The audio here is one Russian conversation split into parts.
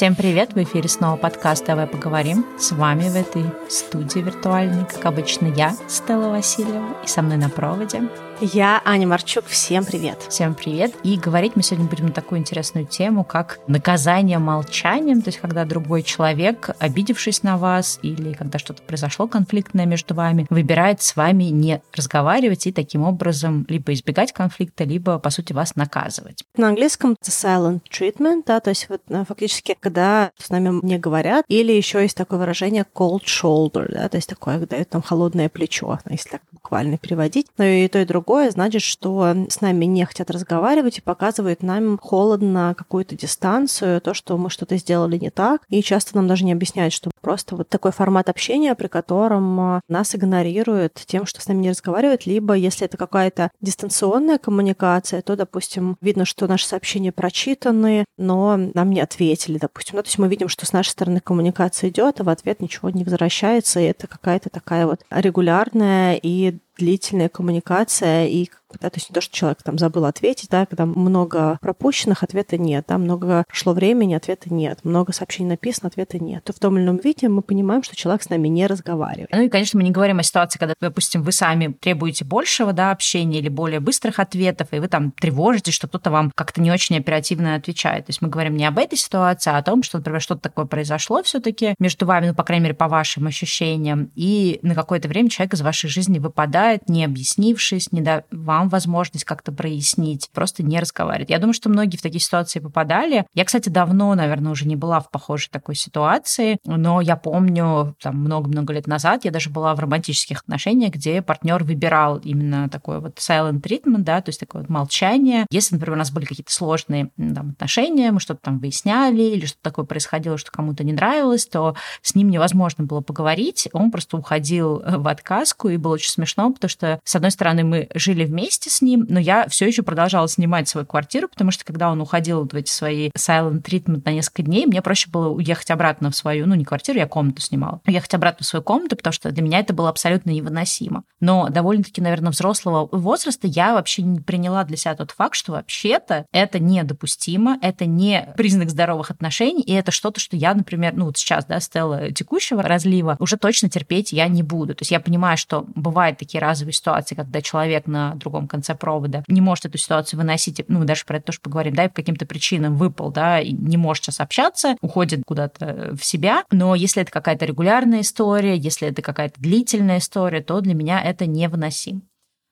Всем привет! В эфире снова подкаст «Давай поговорим». С вами в этой студии виртуальной, как обычно, я, Стелла Васильева, и со мной на проводе я Аня Марчук. Всем привет. Всем привет. И говорить мы сегодня будем на такую интересную тему, как наказание молчанием, то есть когда другой человек, обидевшись на вас или когда что-то произошло конфликтное между вами, выбирает с вами не разговаривать и таким образом либо избегать конфликта, либо, по сути, вас наказывать. На английском это silent treatment, да, то есть вот э, фактически, когда с нами не говорят, или еще есть такое выражение cold shoulder, да, то есть такое, дают там холодное плечо, если так буквально переводить. Но и то, и другое другое, значит, что с нами не хотят разговаривать и показывают нам холодно какую-то дистанцию, то, что мы что-то сделали не так. И часто нам даже не объясняют, что просто вот такой формат общения, при котором а, нас игнорируют тем, что с нами не разговаривают, либо если это какая-то дистанционная коммуникация, то, допустим, видно, что наши сообщения прочитаны, но нам не ответили, допустим. Ну, то есть мы видим, что с нашей стороны коммуникация идет, а в ответ ничего не возвращается, и это какая-то такая вот регулярная и длительная коммуникация и да, то есть не то, что человек там забыл ответить, да, когда много пропущенных, ответа нет, да, много прошло времени, ответа нет, много сообщений написано, ответа нет. То в том или ином виде мы понимаем, что человек с нами не разговаривает. Ну и, конечно, мы не говорим о ситуации, когда, допустим, вы сами требуете большего, да, общения или более быстрых ответов, и вы там тревожитесь, что кто-то вам как-то не очень оперативно отвечает. То есть мы говорим не об этой ситуации, а о том, что, например, что-то такое произошло все таки между вами, ну, по крайней мере, по вашим ощущениям, и на какое-то время человек из вашей жизни выпадает, не объяснившись, не дав вам вам возможность как-то прояснить, просто не разговаривать. Я думаю, что многие в такие ситуации попадали. Я, кстати, давно, наверное, уже не была в похожей такой ситуации, но я помню, там, много-много лет назад я даже была в романтических отношениях, где партнер выбирал именно такой вот silent treatment, да, то есть такое вот молчание. Если, например, у нас были какие-то сложные там, отношения, мы что-то там выясняли или что-то такое происходило, что кому-то не нравилось, то с ним невозможно было поговорить, он просто уходил в отказку, и было очень смешно, потому что, с одной стороны, мы жили вместе, вместе с ним, но я все еще продолжала снимать свою квартиру, потому что когда он уходил вот в эти свои silent treatment на несколько дней, мне проще было уехать обратно в свою, ну не квартиру, я комнату снимала, уехать обратно в свою комнату, потому что для меня это было абсолютно невыносимо. Но довольно-таки, наверное, взрослого возраста я вообще не приняла для себя тот факт, что вообще-то это недопустимо, это не признак здоровых отношений, и это что-то, что я, например, ну вот сейчас, да, Стелла текущего разлива, уже точно терпеть я не буду. То есть я понимаю, что бывают такие разовые ситуации, когда человек на другом другом конце провода, не может эту ситуацию выносить, ну, даже про это тоже поговорим, да, и по каким-то причинам выпал, да, и не может сейчас общаться, уходит куда-то в себя. Но если это какая-то регулярная история, если это какая-то длительная история, то для меня это невыносимо.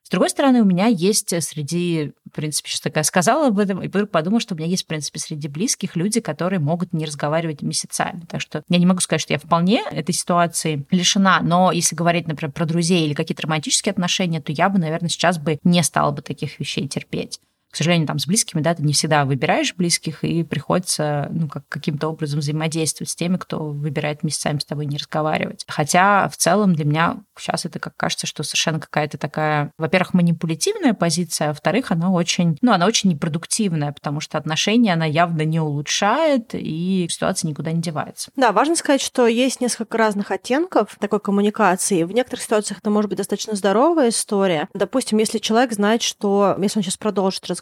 С другой стороны, у меня есть среди, в принципе, сейчас такая сказала об этом, и вдруг подумала, что у меня есть, в принципе, среди близких люди, которые могут не разговаривать месяцами. Так что я не могу сказать, что я вполне этой ситуации лишена, но если говорить, например, про друзей или какие-то романтические отношения, то я бы, наверное, сейчас бы не стала бы таких вещей терпеть к сожалению, там с близкими, да, ты не всегда выбираешь близких, и приходится, ну, как, каким-то образом взаимодействовать с теми, кто выбирает месяцами с тобой не разговаривать. Хотя в целом для меня сейчас это как кажется, что совершенно какая-то такая, во-первых, манипулятивная позиция, а во-вторых, она очень, ну, она очень непродуктивная, потому что отношения она явно не улучшает, и ситуация никуда не девается. Да, важно сказать, что есть несколько разных оттенков такой коммуникации. В некоторых ситуациях это может быть достаточно здоровая история. Допустим, если человек знает, что если он сейчас продолжит разговор,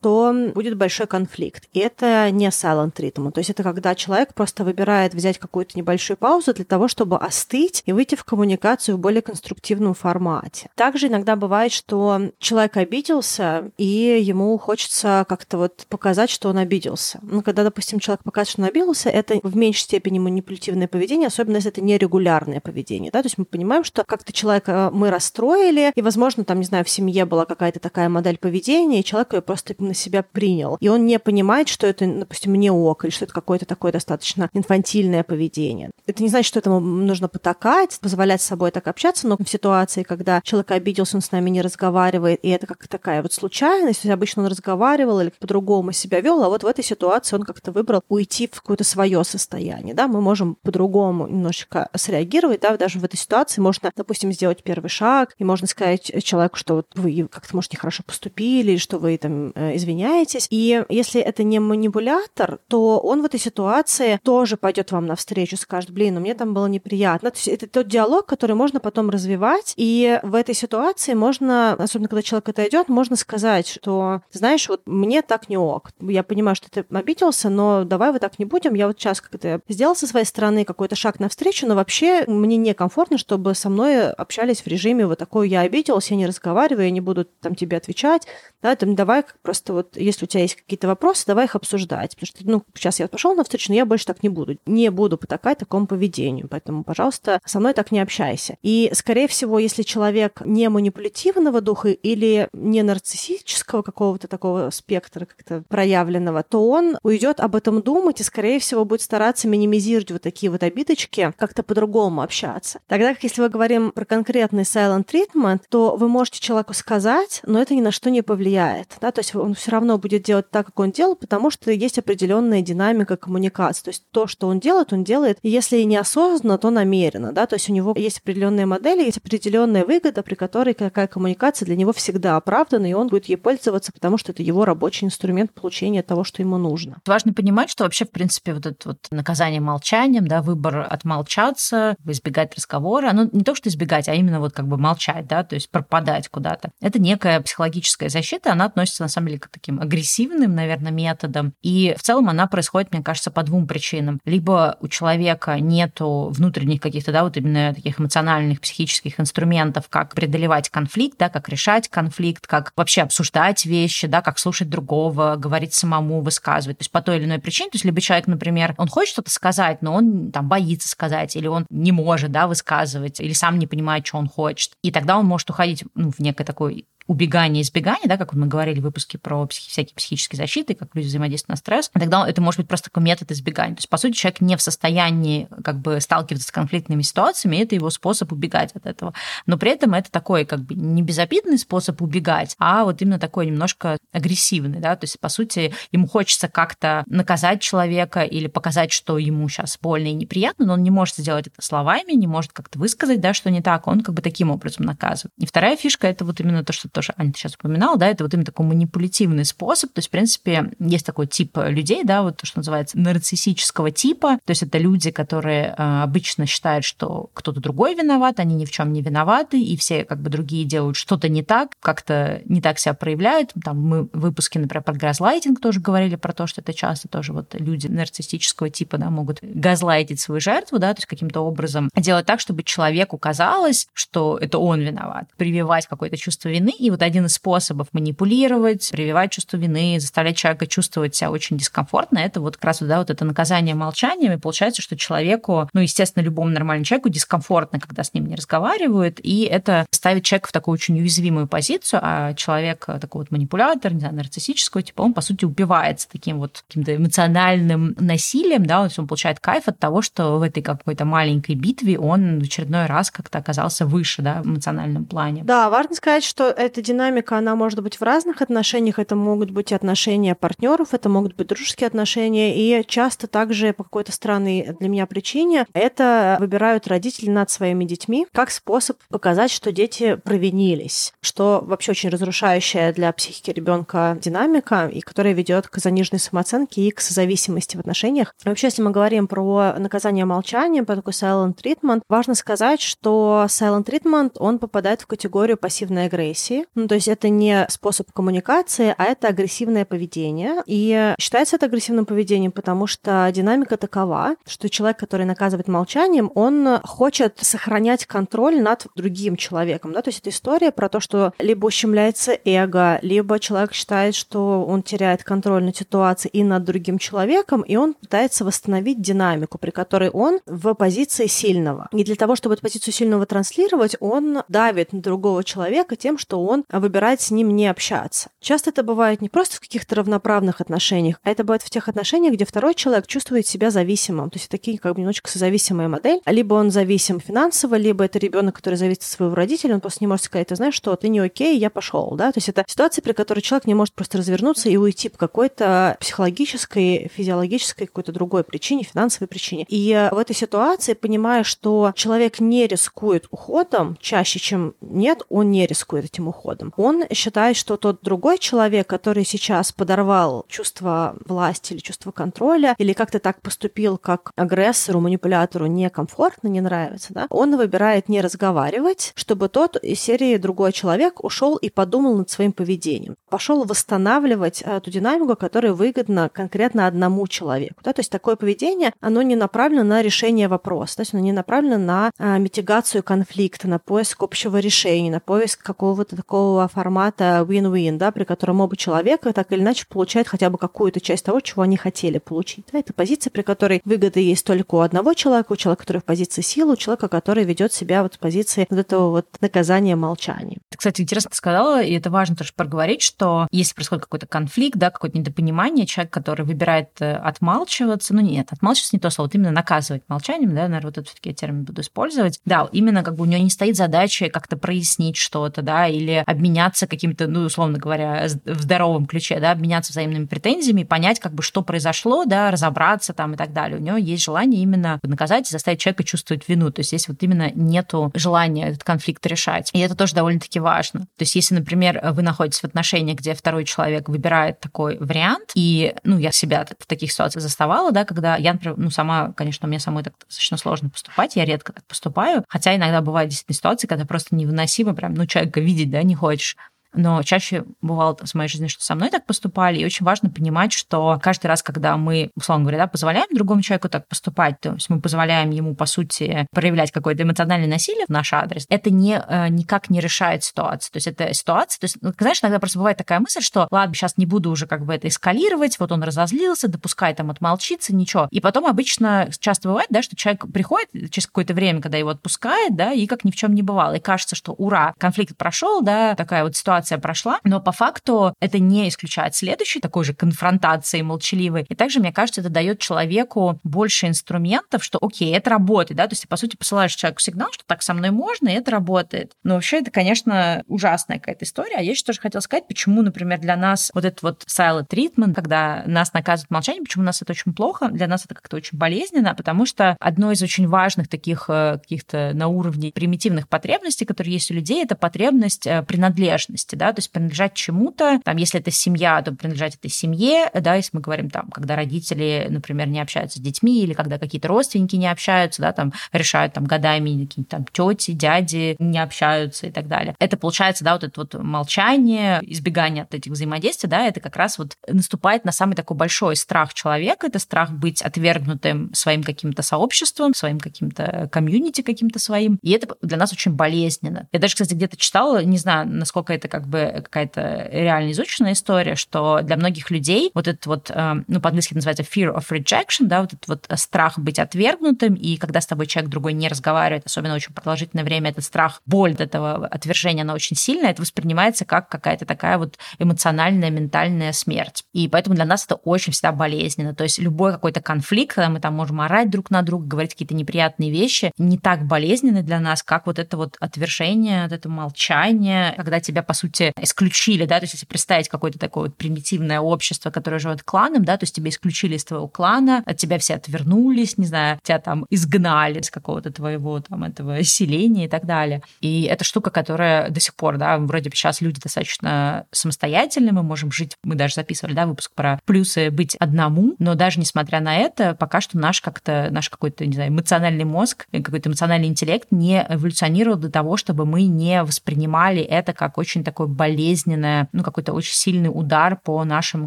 то будет большой конфликт. И это не silent treatment. То есть это когда человек просто выбирает взять какую-то небольшую паузу для того, чтобы остыть и выйти в коммуникацию в более конструктивном формате. Также иногда бывает, что человек обиделся, и ему хочется как-то вот показать, что он обиделся. Ну, когда, допустим, человек показывает, что он обиделся, это в меньшей степени манипулятивное поведение, особенно если это нерегулярное поведение. Да? То есть мы понимаем, что как-то человека мы расстроили, и, возможно, там, не знаю, в семье была какая-то такая модель поведения, и человек ее просто на себя принял. И он не понимает, что это, допустим, не ок, или что это какое-то такое достаточно инфантильное поведение. Это не значит, что этому нужно потакать, позволять с собой так общаться, но в ситуации, когда человек обиделся, он с нами не разговаривает, и это как такая вот случайность, обычно он разговаривал или по-другому себя вел, а вот в этой ситуации он как-то выбрал уйти в какое-то свое состояние, да, мы можем по-другому немножечко среагировать, да, даже в этой ситуации можно, допустим, сделать первый шаг, и можно сказать человеку, что вот вы как-то, может, нехорошо поступили, или что вы там э, извиняетесь. И если это не манипулятор, то он в этой ситуации тоже пойдет вам навстречу, скажет, блин, ну мне там было неприятно. То есть это тот диалог, который можно потом развивать, и в этой ситуации можно, особенно когда человек это идет, можно сказать, что, знаешь, вот мне так не ок. Я понимаю, что ты обиделся, но давай вот так не будем. Я вот сейчас как-то сделал со своей стороны какой-то шаг навстречу, но вообще мне некомфортно, чтобы со мной общались в режиме вот такой, я обиделся, я не разговариваю, я не буду там тебе отвечать, да, там давай просто вот, если у тебя есть какие-то вопросы, давай их обсуждать, потому что, ну, сейчас я пошел на встречу, но я больше так не буду, не буду потакать такому поведению, поэтому, пожалуйста, со мной так не общайся. И, скорее всего, если человек не манипулятивного духа или не нарциссического какого-то такого спектра как-то проявленного, то он уйдет об этом думать и, скорее всего, будет стараться минимизировать вот такие вот обидочки, как-то по-другому общаться. Тогда как если мы говорим про конкретный silent treatment, то вы можете человеку сказать, но это ни на что не повлияет. Да? То есть он все равно будет делать так, как он делал, потому что есть определенная динамика коммуникации. То есть то, что он делает, он делает, если и неосознанно, то намеренно. Да? То есть у него есть определенные модели, есть определенная выгода, при которой какая коммуникация для него всегда оправдана, и он будет ей пользоваться, потому что это его рабочий инструмент получения того, что ему нужно. Важно понимать, что вообще, в принципе, вот это вот наказание молчанием, да, выбор отмолчаться, избегать разговора, ну, не то, что избегать, а именно вот как бы молчать, да, то есть пропадать куда-то. Это некая психологическая защита, она относится, на самом деле, таким агрессивным, наверное, методам. И в целом она происходит, мне кажется, по двум причинам. Либо у человека нету внутренних каких-то, да, вот именно таких эмоциональных, психических инструментов, как преодолевать конфликт, да, как решать конфликт, как вообще обсуждать вещи, да, как слушать другого, говорить самому, высказывать. То есть по той или иной причине. То есть либо человек, например, он хочет что-то сказать, но он там боится сказать, или он не может, да, высказывать, или сам не понимает, что он хочет. И тогда он может уходить ну, в некое такой убегание, избегание, да, как мы говорили в выпуске про психи, всякие психические защиты, как люди взаимодействуют на стресс, тогда это может быть просто такой метод избегания. То есть, по сути, человек не в состоянии как бы сталкиваться с конфликтными ситуациями, это его способ убегать от этого. Но при этом это такой как бы не безобидный способ убегать, а вот именно такой немножко агрессивный, да, то есть, по сути, ему хочется как-то наказать человека или показать, что ему сейчас больно и неприятно, но он не может сделать это словами, не может как-то высказать, да, что не так, он как бы таким образом наказывает. И вторая фишка — это вот именно то, что тоже Аня сейчас упоминала, да, это вот именно такой манипулятивный способ. То есть, в принципе, есть такой тип людей, да, вот то, что называется нарциссического типа. То есть это люди, которые э, обычно считают, что кто-то другой виноват, они ни в чем не виноваты, и все как бы другие делают что-то не так, как-то не так себя проявляют. Там мы в выпуске, например, про газлайтинг тоже говорили про то, что это часто тоже вот люди нарциссического типа, да, могут газлайтить свою жертву, да, то есть каким-то образом делать так, чтобы человеку казалось, что это он виноват, прививать какое-то чувство вины и вот один из способов манипулировать, прививать чувство вины, заставлять человека чувствовать себя очень дискомфортно, это вот как раз да, вот это наказание молчанием, и получается, что человеку, ну, естественно, любому нормальному человеку дискомфортно, когда с ним не разговаривают, и это ставит человека в такую очень уязвимую позицию, а человек такой вот манипулятор, не знаю, нарциссического типа, он, по сути, убивается таким вот каким-то эмоциональным насилием, да, он получает кайф от того, что в этой какой-то маленькой битве он в очередной раз как-то оказался выше, да, в эмоциональном плане. Да, важно сказать, что эта динамика, она может быть в разных отношениях. Это могут быть отношения партнеров, это могут быть дружеские отношения. И часто также по какой-то странной для меня причине это выбирают родители над своими детьми как способ показать, что дети провинились, что вообще очень разрушающая для психики ребенка динамика, и которая ведет к заниженной самооценке и к созависимости в отношениях. Вообще, если мы говорим про наказание молчанием, про такой silent treatment, важно сказать, что silent treatment, он попадает в категорию пассивной агрессии, ну, то есть это не способ коммуникации, а это агрессивное поведение. И считается это агрессивным поведением, потому что динамика такова, что человек, который наказывает молчанием, он хочет сохранять контроль над другим человеком. Да? То есть это история про то, что либо ущемляется эго, либо человек считает, что он теряет контроль над ситуацией и над другим человеком, и он пытается восстановить динамику, при которой он в позиции сильного. И для того, чтобы эту позицию сильного транслировать, он давит на другого человека тем, что он выбирает с ним не общаться. Часто это бывает не просто в каких-то равноправных отношениях, а это бывает в тех отношениях, где второй человек чувствует себя зависимым. То есть такие как бы немножечко созависимая модель. Либо он зависим финансово, либо это ребенок, который зависит от своего родителя, он просто не может сказать, ты знаешь что, ты не окей, я пошел, да. То есть это ситуация, при которой человек не может просто развернуться и уйти по какой-то психологической, физиологической, какой-то другой причине, финансовой причине. И в этой ситуации, понимая, что человек не рискует уходом чаще, чем нет, он не рискует этим уходом подходом. Он считает, что тот другой человек, который сейчас подорвал чувство власти или чувство контроля, или как-то так поступил, как агрессору, манипулятору некомфортно, не нравится, да, он выбирает не разговаривать, чтобы тот из серии другой человек ушел и подумал над своим поведением. Пошел восстанавливать эту динамику, которая выгодна конкретно одному человеку. Да? То есть такое поведение, оно не направлено на решение вопроса, то есть оно не направлено на а, митигацию конфликта, на поиск общего решения, на поиск какого-то такого формата win-win, да, при котором оба человека так или иначе получают хотя бы какую-то часть того, чего они хотели получить. Да? Это позиция, при которой выгода есть только у одного человека, у человека, который в позиции силы, у человека, который ведет себя вот в позиции вот этого вот наказания молчания. Ты, кстати, интересно сказала, и это важно тоже проговорить, что если происходит какой-то конфликт, да, какое-то недопонимание, человек, который выбирает э, отмалчиваться, ну нет, отмалчиваться не то слово, вот именно наказывать молчанием, да, наверное, вот этот все-таки термин буду использовать. Да, именно как бы у него не стоит задача как-то прояснить что-то, да, или обменяться каким-то, ну, условно говоря, в здоровом ключе, да, обменяться взаимными претензиями, понять, как бы, что произошло, да, разобраться там и так далее. У него есть желание именно наказать и заставить человека чувствовать вину. То есть здесь вот именно нету желания этот конфликт решать. И это тоже довольно-таки важно. То есть если, например, вы находитесь в отношениях, где второй человек выбирает такой вариант, и, ну, я себя в таких ситуациях заставала, да, когда я, например, ну, сама, конечно, мне самой так достаточно сложно поступать, я редко так поступаю, хотя иногда бывают действительно ситуации, когда просто невыносимо прям, ну, человека видеть, да, не хочешь но чаще бывало в моей жизни, что со мной так поступали, и очень важно понимать, что каждый раз, когда мы, условно говоря, да, позволяем другому человеку так поступать, то есть мы позволяем ему, по сути, проявлять какое-то эмоциональное насилие в наш адрес, это не, э, никак не решает ситуацию. То есть это ситуация, то есть, ну, знаешь, иногда просто бывает такая мысль, что ладно, сейчас не буду уже как бы это эскалировать, вот он разозлился, допускай там отмолчиться, ничего. И потом обычно часто бывает, да, что человек приходит через какое-то время, когда его отпускает, да, и как ни в чем не бывало. И кажется, что ура, конфликт прошел, да, такая вот ситуация ситуация прошла, но по факту это не исключает следующей такой же конфронтации молчаливой. И также, мне кажется, это дает человеку больше инструментов, что окей, это работает, да, то есть ты, по сути, посылаешь человеку сигнал, что так со мной можно, и это работает. Но вообще это, конечно, ужасная какая-то история. А я еще тоже хотела сказать, почему, например, для нас вот этот вот silent treatment, когда нас наказывают молчанием, почему у нас это очень плохо, для нас это как-то очень болезненно, потому что одно из очень важных таких э, каких-то на уровне примитивных потребностей, которые есть у людей, это потребность э, принадлежности ценности, да, то есть принадлежать чему-то, там, если это семья, то принадлежать этой семье, да, если мы говорим там, когда родители, например, не общаются с детьми, или когда какие-то родственники не общаются, да, там, решают там годами какие-то там тети, дяди не общаются и так далее. Это получается, да, вот это вот молчание, избегание от этих взаимодействий, да, это как раз вот наступает на самый такой большой страх человека, это страх быть отвергнутым своим каким-то сообществом, своим каким-то комьюнити каким-то своим, и это для нас очень болезненно. Я даже, кстати, где-то читала, не знаю, насколько это как как бы какая-то реально изученная история, что для многих людей вот этот вот, э, ну, по-английски называется fear of rejection, да, вот этот вот страх быть отвергнутым, и когда с тобой человек другой не разговаривает, особенно очень продолжительное время, этот страх, боль от этого отвержения, она очень сильная, это воспринимается как какая-то такая вот эмоциональная, ментальная смерть. И поэтому для нас это очень всегда болезненно. То есть любой какой-то конфликт, когда мы там можем орать друг на друга, говорить какие-то неприятные вещи, не так болезненны для нас, как вот это вот отвержение, вот это молчание, когда тебя, по сути, сути, исключили, да, то есть если представить какое-то такое вот примитивное общество, которое живет кланом, да, то есть тебя исключили из твоего клана, от тебя все отвернулись, не знаю, тебя там изгнали из какого-то твоего там этого селения и так далее. И это штука, которая до сих пор, да, вроде бы сейчас люди достаточно самостоятельные, мы можем жить, мы даже записывали, да, выпуск про плюсы быть одному, но даже несмотря на это, пока что наш как-то, наш какой-то, не знаю, эмоциональный мозг, какой-то эмоциональный интеллект не эволюционировал до того, чтобы мы не воспринимали это как очень такой такое болезненное, ну, какой-то очень сильный удар по нашему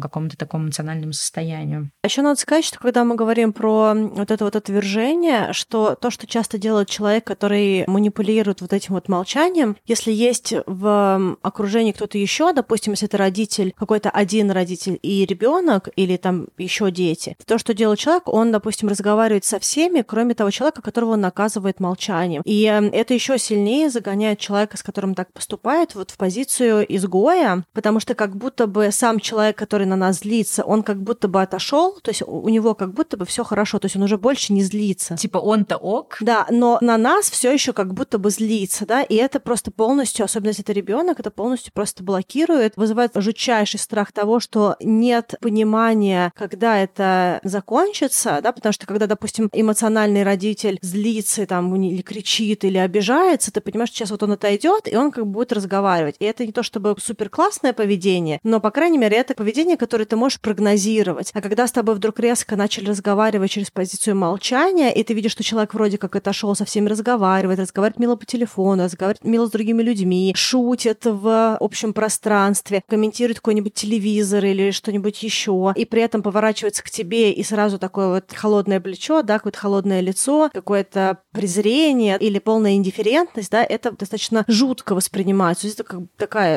какому-то такому эмоциональному состоянию. Еще надо сказать, что когда мы говорим про вот это вот отвержение, что то, что часто делает человек, который манипулирует вот этим вот молчанием, если есть в окружении кто-то еще, допустим, если это родитель, какой-то один родитель и ребенок, или там еще дети, то, что делает человек, он, допустим, разговаривает со всеми, кроме того человека, которого он наказывает молчанием. И это еще сильнее загоняет человека, с которым так поступает, вот в позицию позицию изгоя, потому что как будто бы сам человек, который на нас злится, он как будто бы отошел, то есть у него как будто бы все хорошо, то есть он уже больше не злится. Типа он-то ок. Да, но на нас все еще как будто бы злится, да, и это просто полностью, особенно если это ребенок, это полностью просто блокирует, вызывает жутчайший страх того, что нет понимания, когда это закончится, да, потому что когда, допустим, эмоциональный родитель злится там или кричит или обижается, ты понимаешь, что сейчас вот он отойдет и он как бы будет разговаривать, и это не то чтобы супер классное поведение, но, по крайней мере, это поведение, которое ты можешь прогнозировать. А когда с тобой вдруг резко начали разговаривать через позицию молчания, и ты видишь, что человек вроде как отошел со всеми разговаривает, разговаривает мило по телефону, разговаривает мило с другими людьми, шутит в общем пространстве, комментирует какой-нибудь телевизор или что-нибудь еще, и при этом поворачивается к тебе и сразу такое вот холодное плечо, да, какое-то холодное лицо, какое-то презрение или полная индифферентность, да, это достаточно жутко воспринимается. Это как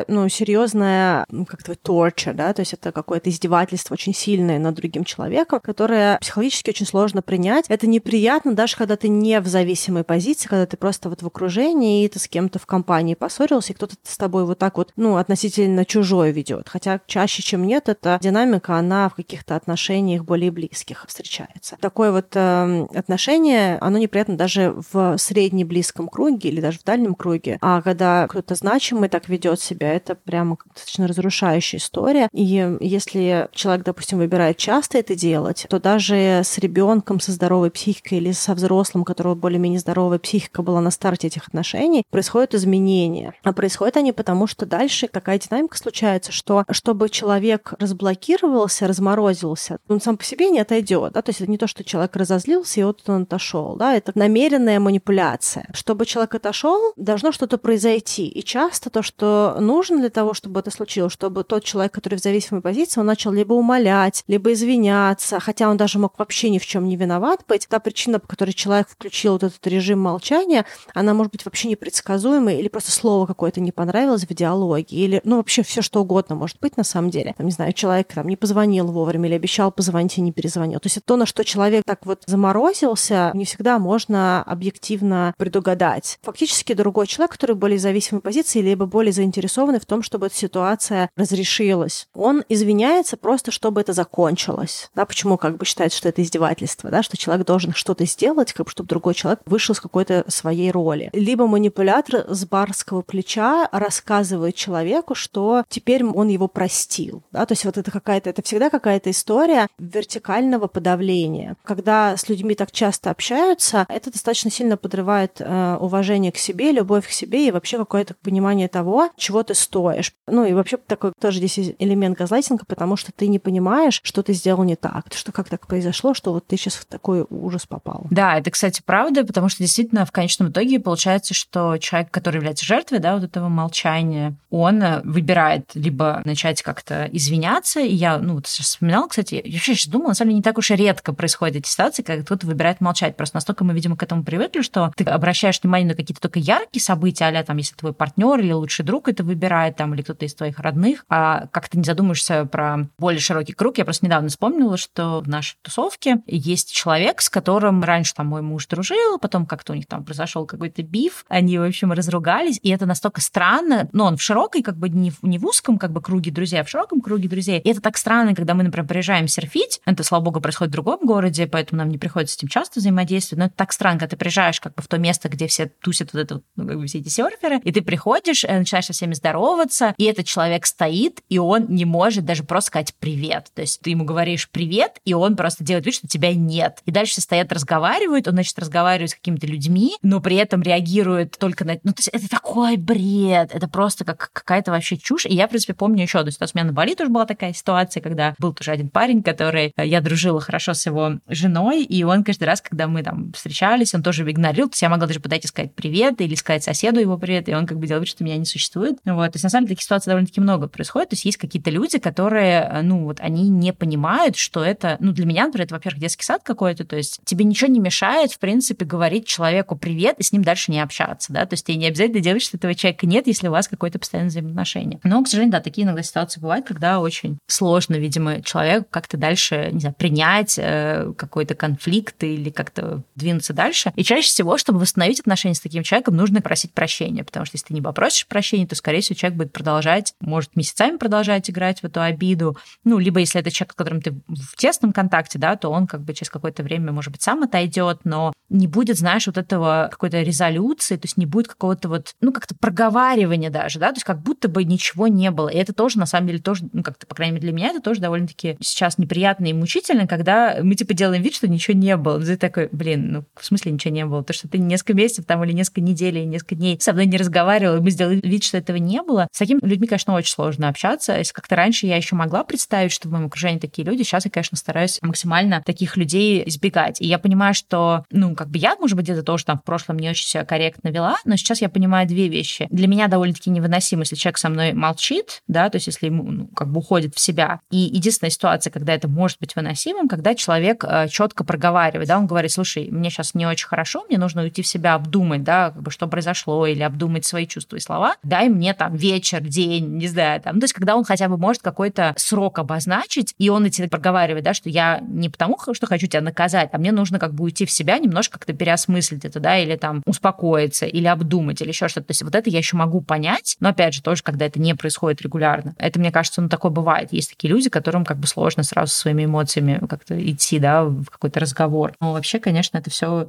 ну, серьезная, как-то torture, да, то есть это какое-то издевательство очень сильное над другим человеком, которое психологически очень сложно принять. Это неприятно, даже когда ты не в зависимой позиции, когда ты просто вот в окружении, и ты с кем-то в компании поссорился, и кто-то с тобой вот так вот, ну, относительно чужое ведет. Хотя чаще, чем нет, эта динамика, она в каких-то отношениях более близких встречается. Такое вот э, отношение, оно неприятно даже в средне близком круге или даже в дальнем круге. А когда кто-то значимый так ведет себя, это прямо достаточно разрушающая история. И если человек, допустим, выбирает часто это делать, то даже с ребенком со здоровой психикой или со взрослым, у которого более-менее здоровая психика была на старте этих отношений, происходят изменения. А происходят они потому, что дальше такая динамика случается, что чтобы человек разблокировался, разморозился, он сам по себе не отойдет. Да? То есть это не то, что человек разозлился, и вот он отошел. Да? Это намеренная манипуляция. Чтобы человек отошел, должно что-то произойти. И часто то, что нужно для того, чтобы это случилось, чтобы тот человек, который в зависимой позиции, он начал либо умолять, либо извиняться, хотя он даже мог вообще ни в чем не виноват быть. Та причина, по которой человек включил вот этот режим молчания, она может быть вообще непредсказуемой, или просто слово какое-то не понравилось в диалоге, или, ну, вообще все что угодно может быть на самом деле. Там, не знаю, человек там не позвонил вовремя или обещал позвонить и не перезвонил. То есть это то, на что человек так вот заморозился, не всегда можно объективно предугадать. Фактически другой человек, который более зависимой позиции, либо более заинтересованный в том, чтобы эта ситуация разрешилась, он извиняется просто, чтобы это закончилось. Да, почему как бы считается, что это издевательство, да, что человек должен что-то сделать, как бы, чтобы другой человек вышел с какой-то своей роли. Либо манипулятор с барского плеча рассказывает человеку, что теперь он его простил. Да? То есть вот это какая-то, это всегда какая-то история вертикального подавления. Когда с людьми так часто общаются, это достаточно сильно подрывает э, уважение к себе, любовь к себе и вообще какое-то понимание того, чего ты стоишь. Ну и вообще такой тоже здесь элемент газлайтинга, потому что ты не понимаешь, что ты сделал не так, что как так произошло, что вот ты сейчас в такой ужас попал. Да, это, кстати, правда, потому что действительно в конечном итоге получается, что человек, который является жертвой, да, вот этого молчания, он э, выбирает либо начать как-то извиняться, и я, ну, вот сейчас вспоминала, кстати, я вообще сейчас думала, на самом деле не так уж и редко происходят эти ситуации, когда кто-то выбирает молчать. Просто настолько мы, видимо, к этому привыкли, что ты обращаешь внимание на какие-то только яркие события, а там, если твой партнер или лучший друг это выбирает, там, или кто-то из твоих родных, а как ты не задумаешься про более широкий круг. Я просто недавно вспомнила, что в нашей тусовке есть человек, с которым раньше там мой муж дружил, потом как-то у них там произошел какой-то биф, они, в общем, разругались, и это настолько странно, но он в широкой, как бы не в, не в узком как бы круге друзей, а в широком круге друзей. И это так странно, когда мы, например, приезжаем серфить, это, слава богу, происходит в другом городе, поэтому нам не приходится с этим часто взаимодействовать, но это так странно, когда ты приезжаешь как бы в то место, где все тусят вот это ну, как бы все эти серферы, и ты приходишь, э, начинаешь со всеми здороваться, и этот человек стоит, и он не может даже просто сказать привет. То есть ты ему говоришь привет, и он просто делает вид, что тебя нет. И дальше стоят, разговаривают, он, значит, разговаривает с какими-то людьми, но при этом реагирует только на... Ну, то есть это такой бред, это просто как какая-то вообще чушь. И я, в принципе, помню еще одну ситуацию. У меня на Бали тоже была такая ситуация, когда был тоже один парень, который... Э, я дружила хорошо с его женой, и он каждый раз, когда мы там встречались, он тоже игнорил. То есть я могла даже подойти сказать привет или сказать соседу его привет, и он как бы делал вид, что меня не существует. Вот. То есть, на самом деле, таких ситуаций довольно-таки много происходит. То есть есть какие-то люди, которые, э, ну, вот они не понимают, что это... Ну, для меня, например, это, во-первых, детский сад какой-то, то есть тебе ничего не мешает, в принципе, говорить человеку привет и с ним дальше не общаться, да, то есть тебе не обязательно делать, что этого человека нет, если у вас какое-то постоянное взаимоотношение. Но, к сожалению, да, такие иногда ситуации бывают, когда очень сложно, видимо, человеку как-то дальше, не знаю, принять э, какой-то конфликт или как-то двинуться дальше. И чаще всего, чтобы восстановить отношения с таким человеком, нужно просить прощения, потому что если ты не попросишь прощения, то, скорее всего, человек будет продолжать, может месяцами продолжать играть в эту обиду, ну, либо если это человек, с которым ты в тесном контакте, да, то он как бы через какое-то время, может быть, сам отойдет, но не будет, знаешь, вот этого какой-то резолюции, то есть не будет какого-то вот, ну, как-то проговаривания даже, да, то есть как будто бы ничего не было. И это тоже, на самом деле, тоже, ну, как-то, по крайней мере, для меня это тоже довольно-таки сейчас неприятно и мучительно, когда мы, типа, делаем вид, что ничего не было. Ты такой, блин, ну, в смысле ничего не было? То, что ты несколько месяцев там или несколько недель или несколько дней со мной не разговаривал, и мы сделали вид, что этого не было. С такими людьми, конечно, очень сложно общаться. Если как-то раньше я еще могла представить, что в моем окружении такие люди, сейчас я, конечно, стараюсь максимально таких людей избегать. И я понимаю, что, ну, как бы я, может быть, где-то тоже там в прошлом не очень себя корректно вела, но сейчас я понимаю две вещи. Для меня довольно-таки невыносимо, если человек со мной молчит, да, то есть если ему ну, как бы уходит в себя. И единственная ситуация, когда это может быть выносимым, когда человек э, четко проговаривает, да, он говорит, слушай, мне сейчас не очень хорошо, мне нужно уйти в себя, обдумать, да, как бы что произошло, или обдумать свои чувства и слова. Дай мне там вечер, день, не знаю, там. Ну, то есть когда он хотя бы может какой-то срок обозначить, и он эти проговаривает, да, что я не потому, что хочу тебя наказать, а мне нужно как бы уйти в себя, немножко как-то переосмыслить это, да, или там успокоиться, или обдумать, или еще что-то. То есть вот это я еще могу понять, но опять же тоже, когда это не происходит регулярно. Это, мне кажется, ну такое бывает. Есть такие люди, которым как бы сложно сразу со своими эмоциями как-то идти, да, в какой-то разговор. Но вообще, конечно, это все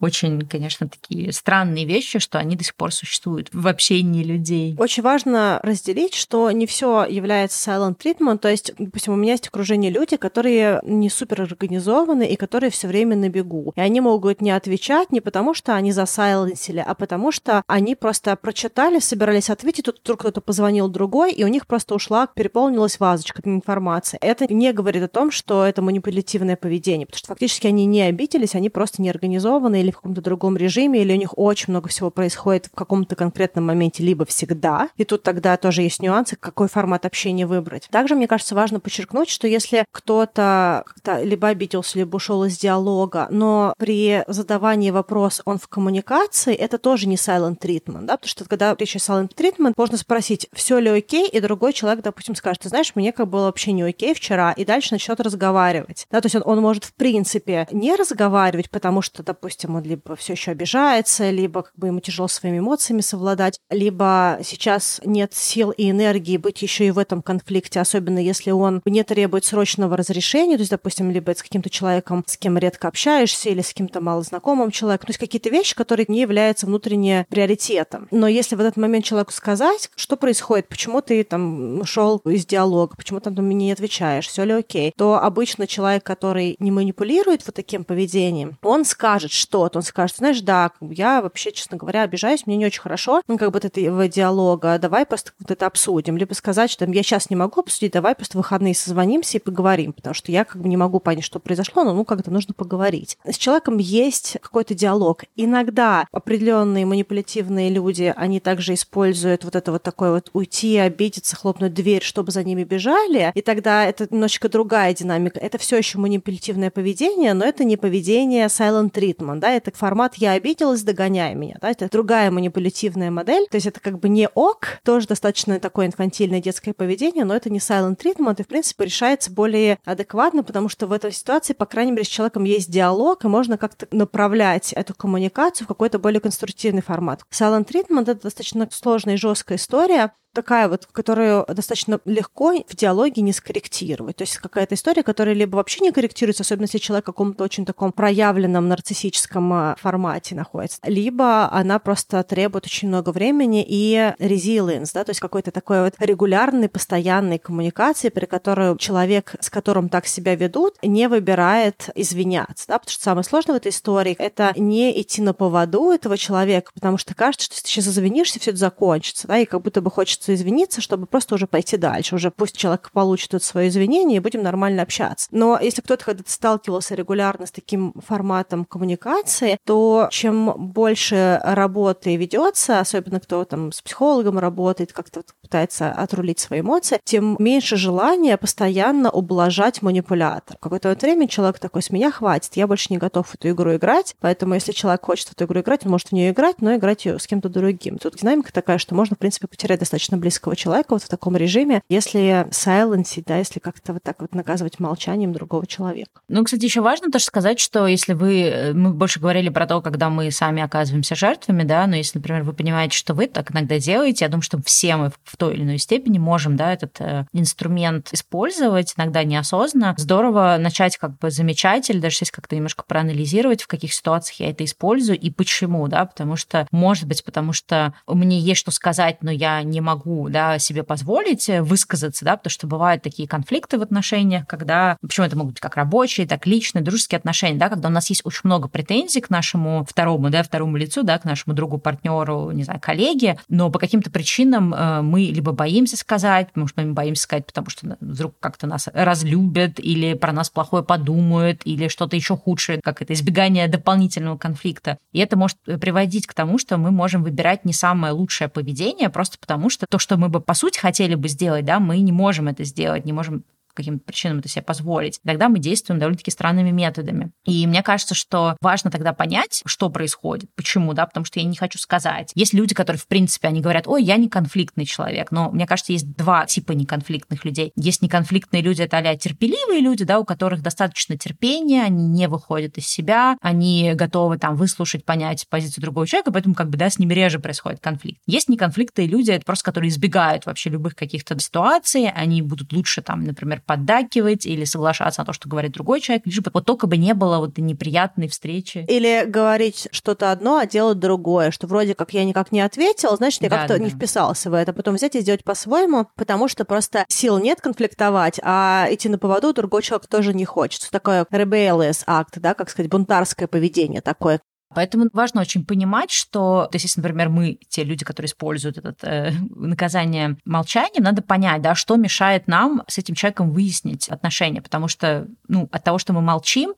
очень, конечно, такие странные вещи, что они до сих пор существуют в общении людей. Очень важно разделить, что не все является silent treatment, то есть, допустим, у меня есть окружение люди, которые не супер организованы и которые все время на бегу. И они могут не отвечать не потому, что они засайленсили, а потому что они просто прочитали, собирались ответить, тут вдруг кто-то позвонил другой, и у них просто ушла, переполнилась вазочка информации. Это не говорит о том, что это манипулятивное поведение, потому что фактически они не обиделись, они просто не организованы или в каком-то другом режиме, или у них очень много всего происходит в каком-то конкретном моменте, либо всегда. И тут тогда тоже есть нюансы, какой формат общения выбрать. Также, мне кажется, важно подчеркнуть, что если кто-то либо обиделся, либо ушел из диалога, но при задавании вопроса он в коммуникации, это тоже не silent treatment, да, потому что когда речь о silent treatment, можно спросить, все ли окей, и другой человек, допустим, скажет, ты знаешь, мне как было вообще не окей вчера, и дальше начнет разговаривать. Да, то есть он, он может, в принципе, не разговаривать, потому что, допустим, он либо все еще обижается, либо как бы ему тяжело своими эмоциями совладать, либо сейчас нет сил и энергии быть еще и в этом конфликте, особенно если он не требует срочного разрешения, то есть, допустим, либо это с каким-то человеком, с кем редко общаешься, или с каким-то малознакомым человеком, то есть какие-то вещи, которые не являются внутренне приоритетом. Но если в этот момент человеку сказать, что происходит, почему ты там ушел из диалога, почему ты мне не отвечаешь, все ли окей, то обычно человек, который не манипулирует вот таким поведением, он скажет что-то, он скажет, знаешь, да, я вообще, честно говоря, обижаюсь, мне не очень хорошо, ну, как бы от этого диалога, давай просто вот это обсудим. Либо сказать, что я сейчас не могу обсудить, давай просто выходные созвонимся и поговорим, потому что я как бы не могу понять, что произошло, но ну, как-то нужно поговорить. С человеком есть какой-то диалог. Иногда определенные манипулятивные люди, они также используют вот это вот такое вот уйти, обидеться, хлопнуть дверь, чтобы за ними бежали, и тогда это немножечко другая динамика. Это все еще манипулятивное поведение, но это не поведение silent treatment, да, это формат «я обиделась, догоняй меня», да, это другая манипулятивная модель, то есть это как бы не ок, тоже достаточно такое инфантильное детское поведение, но это не silent treatment, и, в принципе, решается более адекватно, потому что в этой ситуации, по крайней мере, с человеком есть диалог, и можно как-то направлять эту коммуникацию в какой-то более конструктивный формат. Silent treatment — это достаточно сложная и жесткая история, такая вот, которую достаточно легко в диалоге не скорректировать. То есть какая-то история, которая либо вообще не корректируется, особенно если человек в каком-то очень таком проявленном нарциссическом а, формате находится, либо она просто требует очень много времени и resilience, да, то есть какой-то такой вот регулярной, постоянной коммуникации, при которой человек, с которым так себя ведут, не выбирает извиняться, да, потому что самое сложное в этой истории — это не идти на поводу этого человека, потому что кажется, что если ты сейчас извинишься, все это закончится, да, и как будто бы хочется хочется извиниться, чтобы просто уже пойти дальше. Уже пусть человек получит это свое извинение, и будем нормально общаться. Но если кто-то когда-то сталкивался регулярно с таким форматом коммуникации, то чем больше работы ведется, особенно кто там с психологом работает, как-то пытается отрулить свои эмоции, тем меньше желания постоянно ублажать манипулятор. В какое-то время человек такой, с меня хватит, я больше не готов в эту игру играть, поэтому если человек хочет в эту игру играть, он может в нее играть, но играть ее с кем-то другим. Тут динамика такая, что можно, в принципе, потерять достаточно достаточно близкого человека вот в таком режиме, если silencing, да, если как-то вот так вот наказывать молчанием другого человека. Ну, кстати, еще важно тоже сказать, что если вы, э, мы больше говорили про то, когда мы сами оказываемся жертвами, да, но если, например, вы понимаете, что вы так иногда делаете, я думаю, что все мы в той или иной степени можем, да, этот э, инструмент использовать, иногда неосознанно. Здорово начать как бы замечать или даже здесь как-то немножко проанализировать, в каких ситуациях я это использую и почему, да, потому что, может быть, потому что мне есть что сказать, но я не могу, да, себе позволить высказаться, да, потому что бывают такие конфликты в отношениях, когда, почему это могут быть как рабочие, так личные, дружеские отношения, да, когда у нас есть очень много претензий к нашему второму, да, второму лицу, да, к нашему другу, партнеру, не знаю, коллеге, но по каким-то причинам э, мы либо боимся сказать, потому что мы боимся сказать, потому что вдруг как-то нас разлюбят или про нас плохое подумают, или что-то еще худшее, как это избегание дополнительного конфликта. И это может приводить к тому, что мы можем выбирать не самое лучшее поведение, просто потому что то, что мы бы по сути хотели бы сделать, да, мы не можем это сделать, не можем каким-то причинам это себе позволить, тогда мы действуем довольно-таки странными методами. И мне кажется, что важно тогда понять, что происходит, почему, да, потому что я не хочу сказать. Есть люди, которые, в принципе, они говорят, ой, я не конфликтный человек, но мне кажется, есть два типа неконфликтных людей. Есть неконфликтные люди, это а терпеливые люди, да, у которых достаточно терпения, они не выходят из себя, они готовы там выслушать, понять позицию другого человека, поэтому как бы, да, с ними реже происходит конфликт. Есть неконфликтные люди, это просто которые избегают вообще любых каких-то ситуаций, они будут лучше там, например, поддакивать или соглашаться на то, что говорит другой человек, лишь бы вот только бы не было вот неприятной встречи. Или говорить что-то одно, а делать другое, что вроде как я никак не ответил, значит, я да, как-то да, не да. вписался в это. Потом взять и сделать по-своему, потому что просто сил нет конфликтовать, а идти на поводу другой человек тоже не хочет. Такое rebellious акт, да, как сказать, бунтарское поведение такое, Поэтому важно очень понимать, что, то есть, если, например, мы, те люди, которые используют это э, наказание молчанием, надо понять, да, что мешает нам с этим человеком выяснить отношения, потому что, ну, от того, что мы молчим,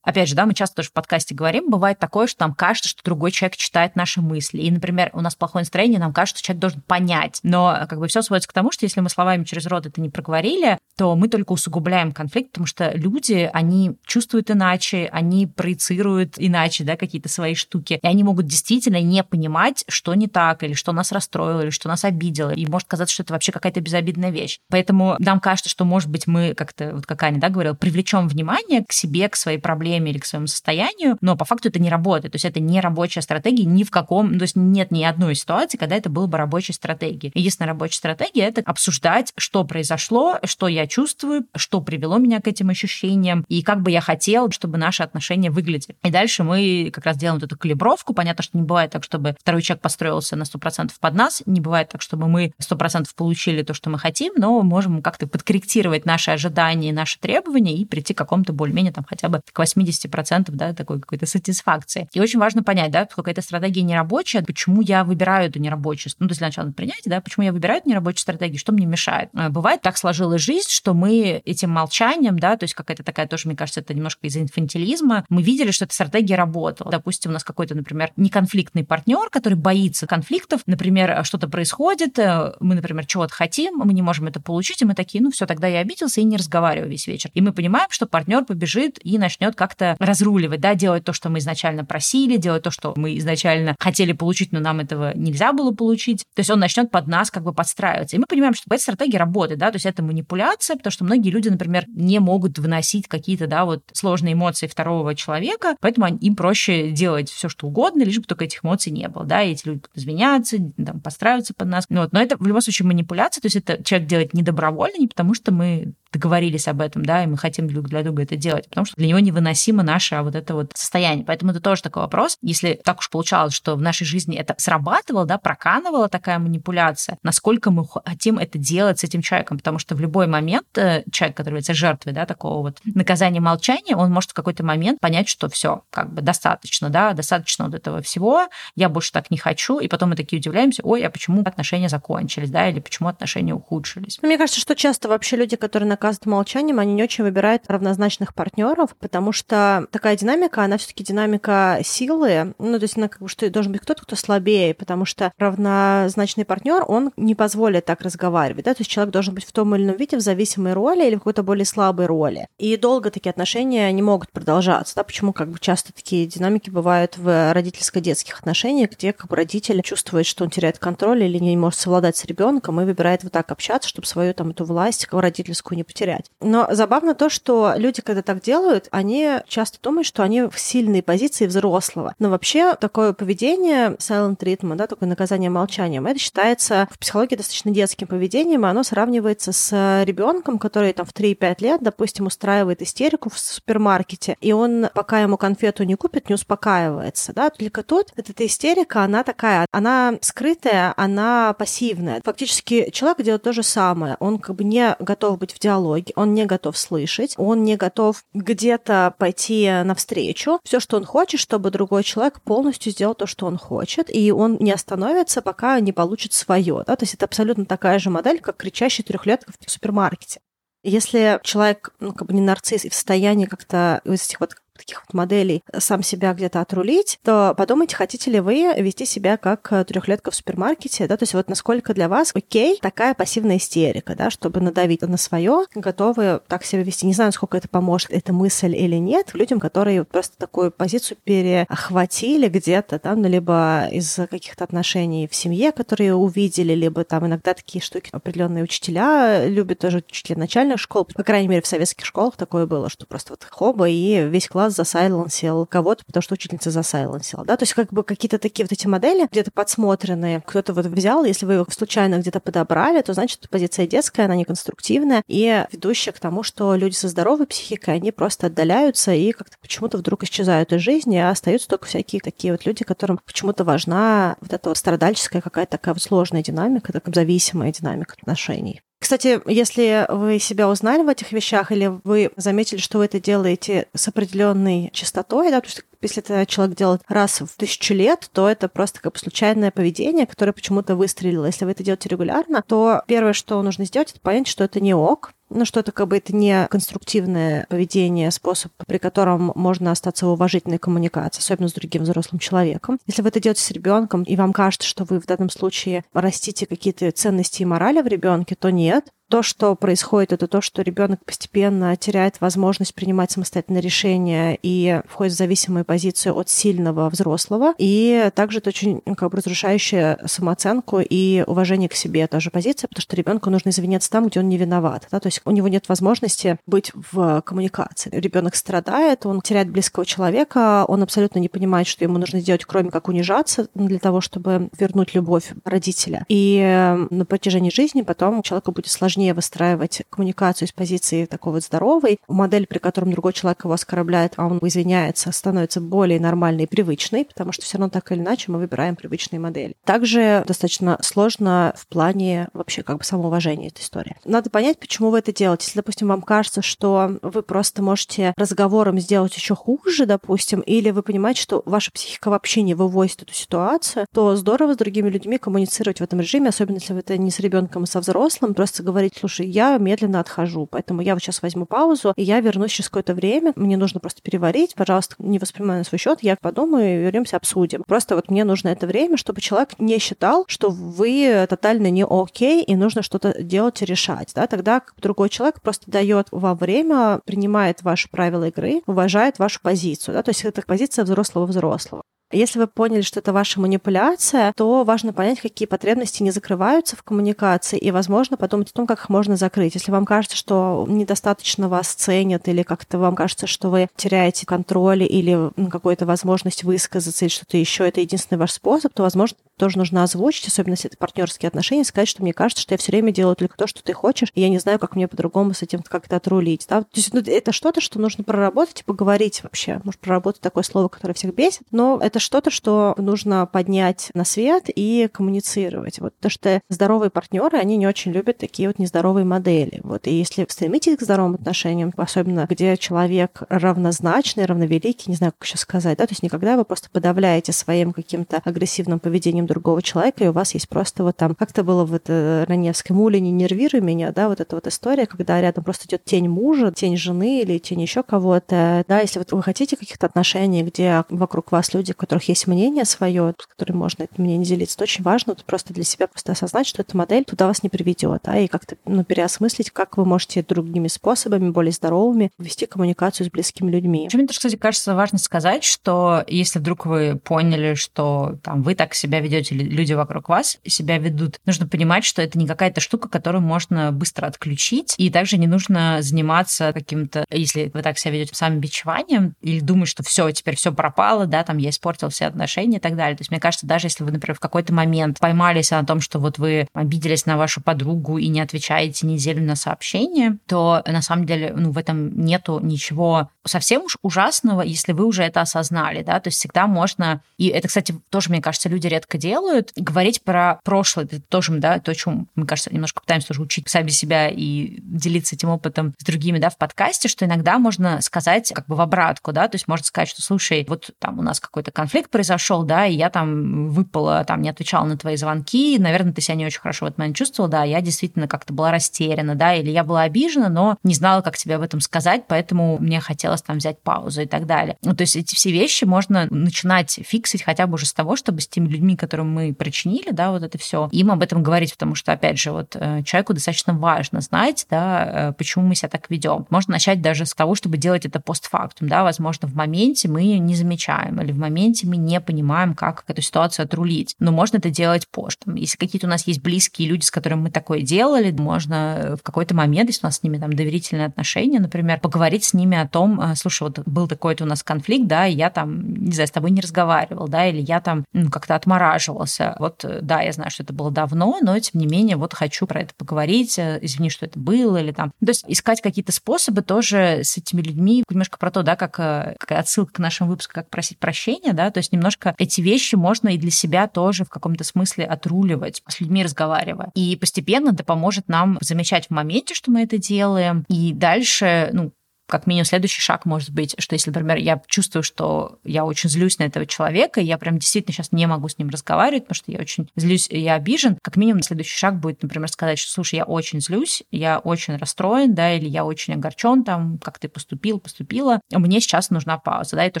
опять же, да, мы часто тоже в подкасте говорим, бывает такое, что нам кажется, что другой человек читает наши мысли. И, например, у нас плохое настроение, нам кажется, что человек должен понять. Но как бы все сводится к тому, что если мы словами через рот это не проговорили, то мы только усугубляем конфликт, потому что люди, они чувствуют иначе, они проецируют иначе, да, какие-то свои штуки. И они могут действительно не понимать, что не так, или что нас расстроило, или что нас обидело. И может казаться, что это вообще какая-то безобидная вещь. Поэтому нам кажется, что, может быть, мы как-то, вот как Аня, да, говорила, привлечем внимание к себе, к своей проблеме, или к своему состоянию, но по факту это не работает. То есть это не рабочая стратегия ни в каком, то есть нет ни одной ситуации, когда это было бы рабочей стратегией. Единственная рабочая стратегия — это обсуждать, что произошло, что я чувствую, что привело меня к этим ощущениям, и как бы я хотел, чтобы наши отношения выглядели. И дальше мы как раз делаем эту калибровку. Понятно, что не бывает так, чтобы второй человек построился на 100% под нас, не бывает так, чтобы мы 100% получили то, что мы хотим, но можем как-то подкорректировать наши ожидания наши требования и прийти к какому-то более-менее там хотя бы к 80 50% да, такой какой-то сатисфакции. И очень важно понять, да, поскольку эта стратегия нерабочая, почему я выбираю эту нерабочую, ну, то есть сначала принять, да, почему я выбираю эту нерабочую стратегию, что мне мешает. Э, бывает, так сложилась жизнь, что мы этим молчанием, да, то есть какая-то такая тоже, мне кажется, это немножко из инфантилизма, мы видели, что эта стратегия работала. Допустим, у нас какой-то, например, неконфликтный партнер, который боится конфликтов, например, что-то происходит, э, мы, например, чего-то хотим, мы не можем это получить, и мы такие, ну все, тогда я обиделся и не разговариваю весь вечер. И мы понимаем, что партнер побежит и начнет как-то как разруливать, да, делать то, что мы изначально просили, делать то, что мы изначально хотели получить, но нам этого нельзя было получить. То есть он начнет под нас как бы подстраиваться. И мы понимаем, что эта стратегия работает, да, то есть это манипуляция, потому что многие люди, например, не могут выносить какие-то, да, вот сложные эмоции второго человека, поэтому им проще делать все, что угодно, лишь бы только этих эмоций не было, да, и эти люди извиняются, там, подстраиваются под нас. Вот. Но это в любом случае манипуляция, то есть это человек делает не добровольно, не потому что мы договорились об этом, да, и мы хотим друг для друга это делать, потому что для него невыносимо наше вот это вот состояние. Поэтому это тоже такой вопрос. Если так уж получалось, что в нашей жизни это срабатывало, да, проканывала такая манипуляция, насколько мы хотим это делать с этим человеком, потому что в любой момент э, человек, который является жертвой, да, такого вот наказания молчания, он может в какой-то момент понять, что все, как бы достаточно, да, достаточно вот этого всего, я больше так не хочу, и потом мы такие удивляемся, ой, а почему отношения закончились, да, или почему отношения ухудшились. Мне кажется, что часто вообще люди, которые наказывают показывают молчанием, они не очень выбирают равнозначных партнеров, потому что такая динамика, она все-таки динамика силы. Ну, то есть она как бы что должен быть кто-то, кто слабее, потому что равнозначный партнер, он не позволит так разговаривать. Да? То есть человек должен быть в том или ином виде в зависимой роли или в какой-то более слабой роли. И долго такие отношения не могут продолжаться. Да? Почему как бы часто такие динамики бывают в родительско-детских отношениях, где как бы родитель чувствует, что он теряет контроль или не может совладать с ребенком и выбирает вот так общаться, чтобы свою там эту власть родительскую не потерять. Но забавно то, что люди, когда так делают, они часто думают, что они в сильной позиции взрослого. Но вообще такое поведение silent treatment, да, такое наказание молчанием, это считается в психологии достаточно детским поведением, и оно сравнивается с ребенком, который там в 3-5 лет, допустим, устраивает истерику в супермаркете, и он, пока ему конфету не купит, не успокаивается, да, только тут эта истерика, она такая, она скрытая, она пассивная. Фактически человек делает то же самое, он как бы не готов быть в диалоге, он не готов слышать, он не готов где-то пойти навстречу. Все, что он хочет, чтобы другой человек полностью сделал то, что он хочет, и он не остановится, пока не получит свое. Да? То есть это абсолютно такая же модель, как кричащий трехлетка в супермаркете. Если человек, ну, как бы не нарцисс и в состоянии как-то из этих вот таких вот моделей сам себя где-то отрулить, то подумайте, хотите ли вы вести себя как э, трехлетка в супермаркете, да, то есть вот насколько для вас окей такая пассивная истерика, да, чтобы надавить на свое, готовы так себя вести. Не знаю, сколько это поможет, эта мысль или нет, людям, которые просто такую позицию переохватили где-то там, ну, либо из каких-то отношений в семье, которые увидели, либо там иногда такие штуки. Определенные учителя любят тоже учителя начальных школ, по крайней мере, в советских школах такое было, что просто вот хоба, и весь класс класс засайленсил кого-то, потому что учительница засайленсила, да, то есть как бы какие-то такие вот эти модели где-то подсмотренные, кто-то вот взял, если вы его случайно где-то подобрали, то значит позиция детская, она неконструктивная и ведущая к тому, что люди со здоровой психикой, они просто отдаляются и как-то почему-то вдруг исчезают из жизни, а остаются только всякие такие вот люди, которым почему-то важна вот эта вот страдальческая какая-то такая вот сложная динамика, такая зависимая динамика отношений. Кстати, если вы себя узнали в этих вещах, или вы заметили, что вы это делаете с определенной частотой, да, то есть если это человек делает раз в тысячу лет, то это просто как бы случайное поведение, которое почему-то выстрелило. Если вы это делаете регулярно, то первое, что нужно сделать, это понять, что это не ок, ну, что это как бы это не конструктивное поведение, способ, при котором можно остаться в уважительной коммуникации, особенно с другим взрослым человеком. Если вы это делаете с ребенком, и вам кажется, что вы в данном случае растите какие-то ценности и морали в ребенке, то нет то, что происходит, это то, что ребенок постепенно теряет возможность принимать самостоятельные решения и входит в зависимую позицию от сильного взрослого. И также это очень ну, как бы разрушающая самооценку и уважение к себе тоже позиция, потому что ребенку нужно извиняться там, где он не виноват. Да? То есть у него нет возможности быть в коммуникации. Ребенок страдает, он теряет близкого человека, он абсолютно не понимает, что ему нужно сделать, кроме как унижаться для того, чтобы вернуть любовь родителя. И на протяжении жизни потом человеку будет сложнее сложнее выстраивать коммуникацию с позиции такой вот здоровой. Модель, при котором другой человек его оскорбляет, а он извиняется, становится более нормальной и привычной, потому что все равно так или иначе мы выбираем привычные модели. Также достаточно сложно в плане вообще как бы самоуважения эта история. Надо понять, почему вы это делаете. Если, допустим, вам кажется, что вы просто можете разговором сделать еще хуже, допустим, или вы понимаете, что ваша психика вообще не вывозит эту ситуацию, то здорово с другими людьми коммуницировать в этом режиме, особенно если это не с ребенком, а со взрослым, просто говорить говорить, слушай, я медленно отхожу, поэтому я вот сейчас возьму паузу, и я вернусь через какое-то время, мне нужно просто переварить, пожалуйста, не воспринимай на свой счет, я подумаю, вернемся, обсудим. Просто вот мне нужно это время, чтобы человек не считал, что вы тотально не окей, и нужно что-то делать и решать, да, тогда другой человек просто дает вам время, принимает ваши правила игры, уважает вашу позицию, да, то есть это позиция взрослого-взрослого. Если вы поняли, что это ваша манипуляция, то важно понять, какие потребности не закрываются в коммуникации, и, возможно, подумать о том, как их можно закрыть. Если вам кажется, что недостаточно вас ценят, или как-то вам кажется, что вы теряете контроль или какую-то возможность высказаться, или что-то еще, это единственный ваш способ, то, возможно, тоже нужно озвучить, особенно если это партнерские отношения, сказать, что мне кажется, что я все время делаю только то, что ты хочешь, и я не знаю, как мне по-другому с этим как-то отрулить. Да? То есть ну, это что-то, что нужно проработать и поговорить вообще. Может, проработать такое слово, которое всех бесит, но это что-то, что нужно поднять на свет и коммуницировать. Вот то, что здоровые партнеры, они не очень любят такие вот нездоровые модели. Вот и если стремитесь к здоровым отношениям, особенно где человек равнозначный, равновеликий, не знаю, как еще сказать, да, то есть никогда вы просто подавляете своим каким-то агрессивным поведением другого человека, и у вас есть просто вот там, как-то было в это Раневской муле «Не нервируй меня», да, вот эта вот история, когда рядом просто идет тень мужа, тень жены или тень еще кого-то, да, если вот вы хотите каких-то отношений, где вокруг вас люди, которых есть мнение свое, с которыми можно это мнение делиться, то очень важно вот просто для себя просто осознать, что эта модель туда вас не приведет, да, и как-то ну, переосмыслить, как вы можете другими способами, более здоровыми, вести коммуникацию с близкими людьми. Почему мне, кстати, кажется важно сказать, что если вдруг вы поняли, что там вы так себя ведете, люди вокруг вас себя ведут, нужно понимать, что это не какая-то штука, которую можно быстро отключить, и также не нужно заниматься каким-то, если вы так себя ведете, самобичеванием, или думать, что все, теперь все пропало, да, там я испортил все отношения и так далее. То есть мне кажется, даже если вы, например, в какой-то момент поймались на том, что вот вы обиделись на вашу подругу и не отвечаете неделю на сообщение, то на самом деле ну, в этом нету ничего совсем уж ужасного, если вы уже это осознали, да, то есть всегда можно, и это, кстати, тоже, мне кажется, люди редко делают, говорить про прошлое, это тоже, да, то, чем, мне кажется, немножко пытаемся тоже учить сами себя и делиться этим опытом с другими, да, в подкасте, что иногда можно сказать как бы в обратку, да, то есть можно сказать, что, слушай, вот там у нас какой-то конфликт произошел, да, и я там выпала, там не отвечала на твои звонки, наверное, ты себя не очень хорошо в этот момент чувствовала, да, я действительно как-то была растеряна, да, или я была обижена, но не знала, как тебе об этом сказать, поэтому мне хотелось там взять паузу и так далее. Ну, то есть эти все вещи можно начинать фиксить хотя бы уже с того, чтобы с теми людьми, которым мы причинили, да, вот это все, им об этом говорить, потому что, опять же, вот э, человеку достаточно важно знать, да, э, почему мы себя так ведем. Можно начать даже с того, чтобы делать это постфактум, да, возможно, в моменте мы не замечаем или в моменте мы не понимаем, как эту ситуацию отрулить, но можно это делать позже. Если какие-то у нас есть близкие люди, с которыми мы такое делали, можно в какой-то момент, если у нас с ними там доверительные отношения, например, поговорить с ними о том, э, слушай, вот был такой-то у нас конфликт, да, и я там, не знаю, с тобой не разговаривал, да, или я там ну, как-то отмораживался. Вот, да, я знаю, что это было давно, но тем не менее вот хочу про это поговорить, э, извини, что это было, или там. То есть искать какие-то способы тоже с этими людьми, немножко про то, да, как, э, как отсылка к нашему выпуску, как просить прощения, да, то есть немножко эти вещи можно и для себя тоже в каком-то смысле отруливать, с людьми разговаривая. И постепенно это поможет нам замечать в моменте, что мы это делаем, и дальше, ну, как минимум следующий шаг может быть, что если, например, я чувствую, что я очень злюсь на этого человека, и я прям действительно сейчас не могу с ним разговаривать, потому что я очень злюсь, я обижен, как минимум следующий шаг будет, например, сказать, что, слушай, я очень злюсь, я очень расстроен, да, или я очень огорчен там, как ты поступил, поступила, мне сейчас нужна пауза, да, и то,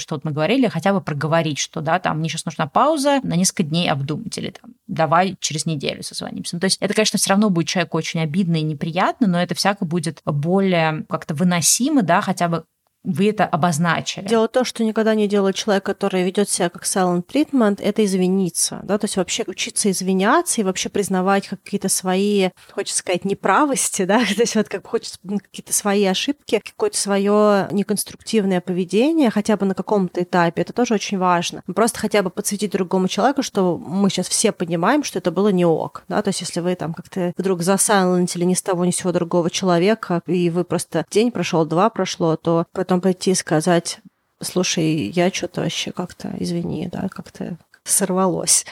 что вот мы говорили, хотя бы проговорить, что, да, там, мне сейчас нужна пауза, на несколько дней обдумать, или там, давай через неделю созвонимся. Ну, то есть это, конечно, все равно будет человеку очень обидно и неприятно, но это всяко будет более как-то выносимо, да, хотя бы вы это обозначили. Дело в том, что никогда не делает человек, который ведет себя как silent treatment, это извиниться. Да? То есть вообще учиться извиняться и вообще признавать какие-то свои, хочется сказать, неправости, да, то есть вот как хочется какие-то свои ошибки, какое-то свое неконструктивное поведение, хотя бы на каком-то этапе, это тоже очень важно. Просто хотя бы подсветить другому человеку, что мы сейчас все понимаем, что это было не ок, да, то есть если вы там как-то вдруг засайлентили ни с того ни с сего другого человека, и вы просто день прошел, два прошло, то потом потом пойти и сказать, слушай, я что-то вообще как-то, извини, да, как-то сорвалось.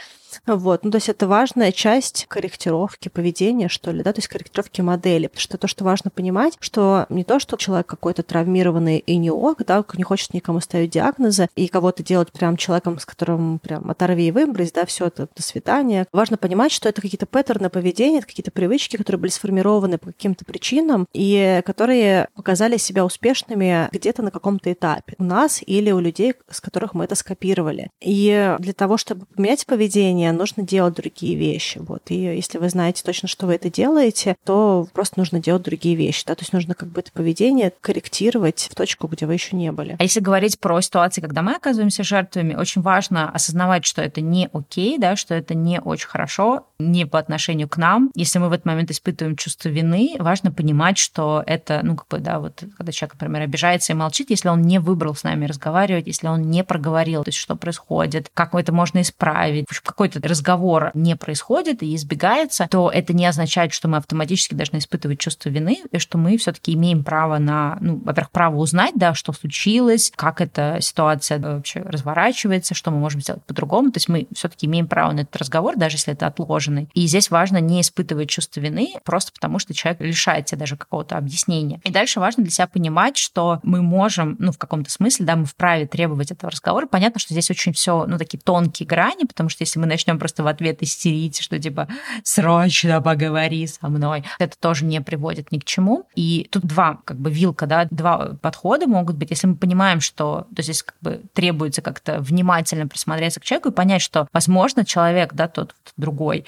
Вот. Ну, то есть это важная часть корректировки поведения, что ли, да, то есть корректировки модели. Потому что то, что важно понимать, что не то, что человек какой-то травмированный и не ок, да, не хочет никому ставить диагнозы и кого-то делать прям человеком, с которым прям оторви и выбрось, да, все это, до свидания. Важно понимать, что это какие-то паттерны поведения, это какие-то привычки, которые были сформированы по каким-то причинам и которые показали себя успешными где-то на каком-то этапе у нас или у людей, с которых мы это скопировали. И для того, чтобы поменять поведение, нужно делать другие вещи. Вот. И если вы знаете точно, что вы это делаете, то просто нужно делать другие вещи. Да? То есть нужно как бы это поведение корректировать в точку, где вы еще не были. А если говорить про ситуации, когда мы оказываемся жертвами, очень важно осознавать, что это не окей, да, что это не очень хорошо. Не по отношению к нам. Если мы в этот момент испытываем чувство вины, важно понимать, что это, ну, как бы, да, вот когда человек, например, обижается и молчит, если он не выбрал с нами разговаривать, если он не проговорил, то есть что происходит, как это можно исправить, какой-то разговор не происходит и избегается, то это не означает, что мы автоматически должны испытывать чувство вины, и что мы все-таки имеем право на, ну, во-первых, право узнать, да, что случилось, как эта ситуация вообще разворачивается, что мы можем сделать по-другому. То есть мы все-таки имеем право на этот разговор, даже если это отложенный. И здесь важно не испытывать чувство вины, просто потому что человек лишает себя даже какого-то объяснения. И дальше важно для себя понимать, что мы можем, ну, в каком-то смысле, да, мы вправе требовать этого разговора. Понятно, что здесь очень все, ну, такие тонкие грани, потому что если мы начнем просто в ответ истерить, что типа срочно поговори со мной, это тоже не приводит ни к чему. И тут два, как бы, вилка, да, два подхода могут быть. Если мы понимаем, что то здесь как бы требуется как-то внимательно присмотреться к человеку и понять, что, возможно, человек, да, тот другой,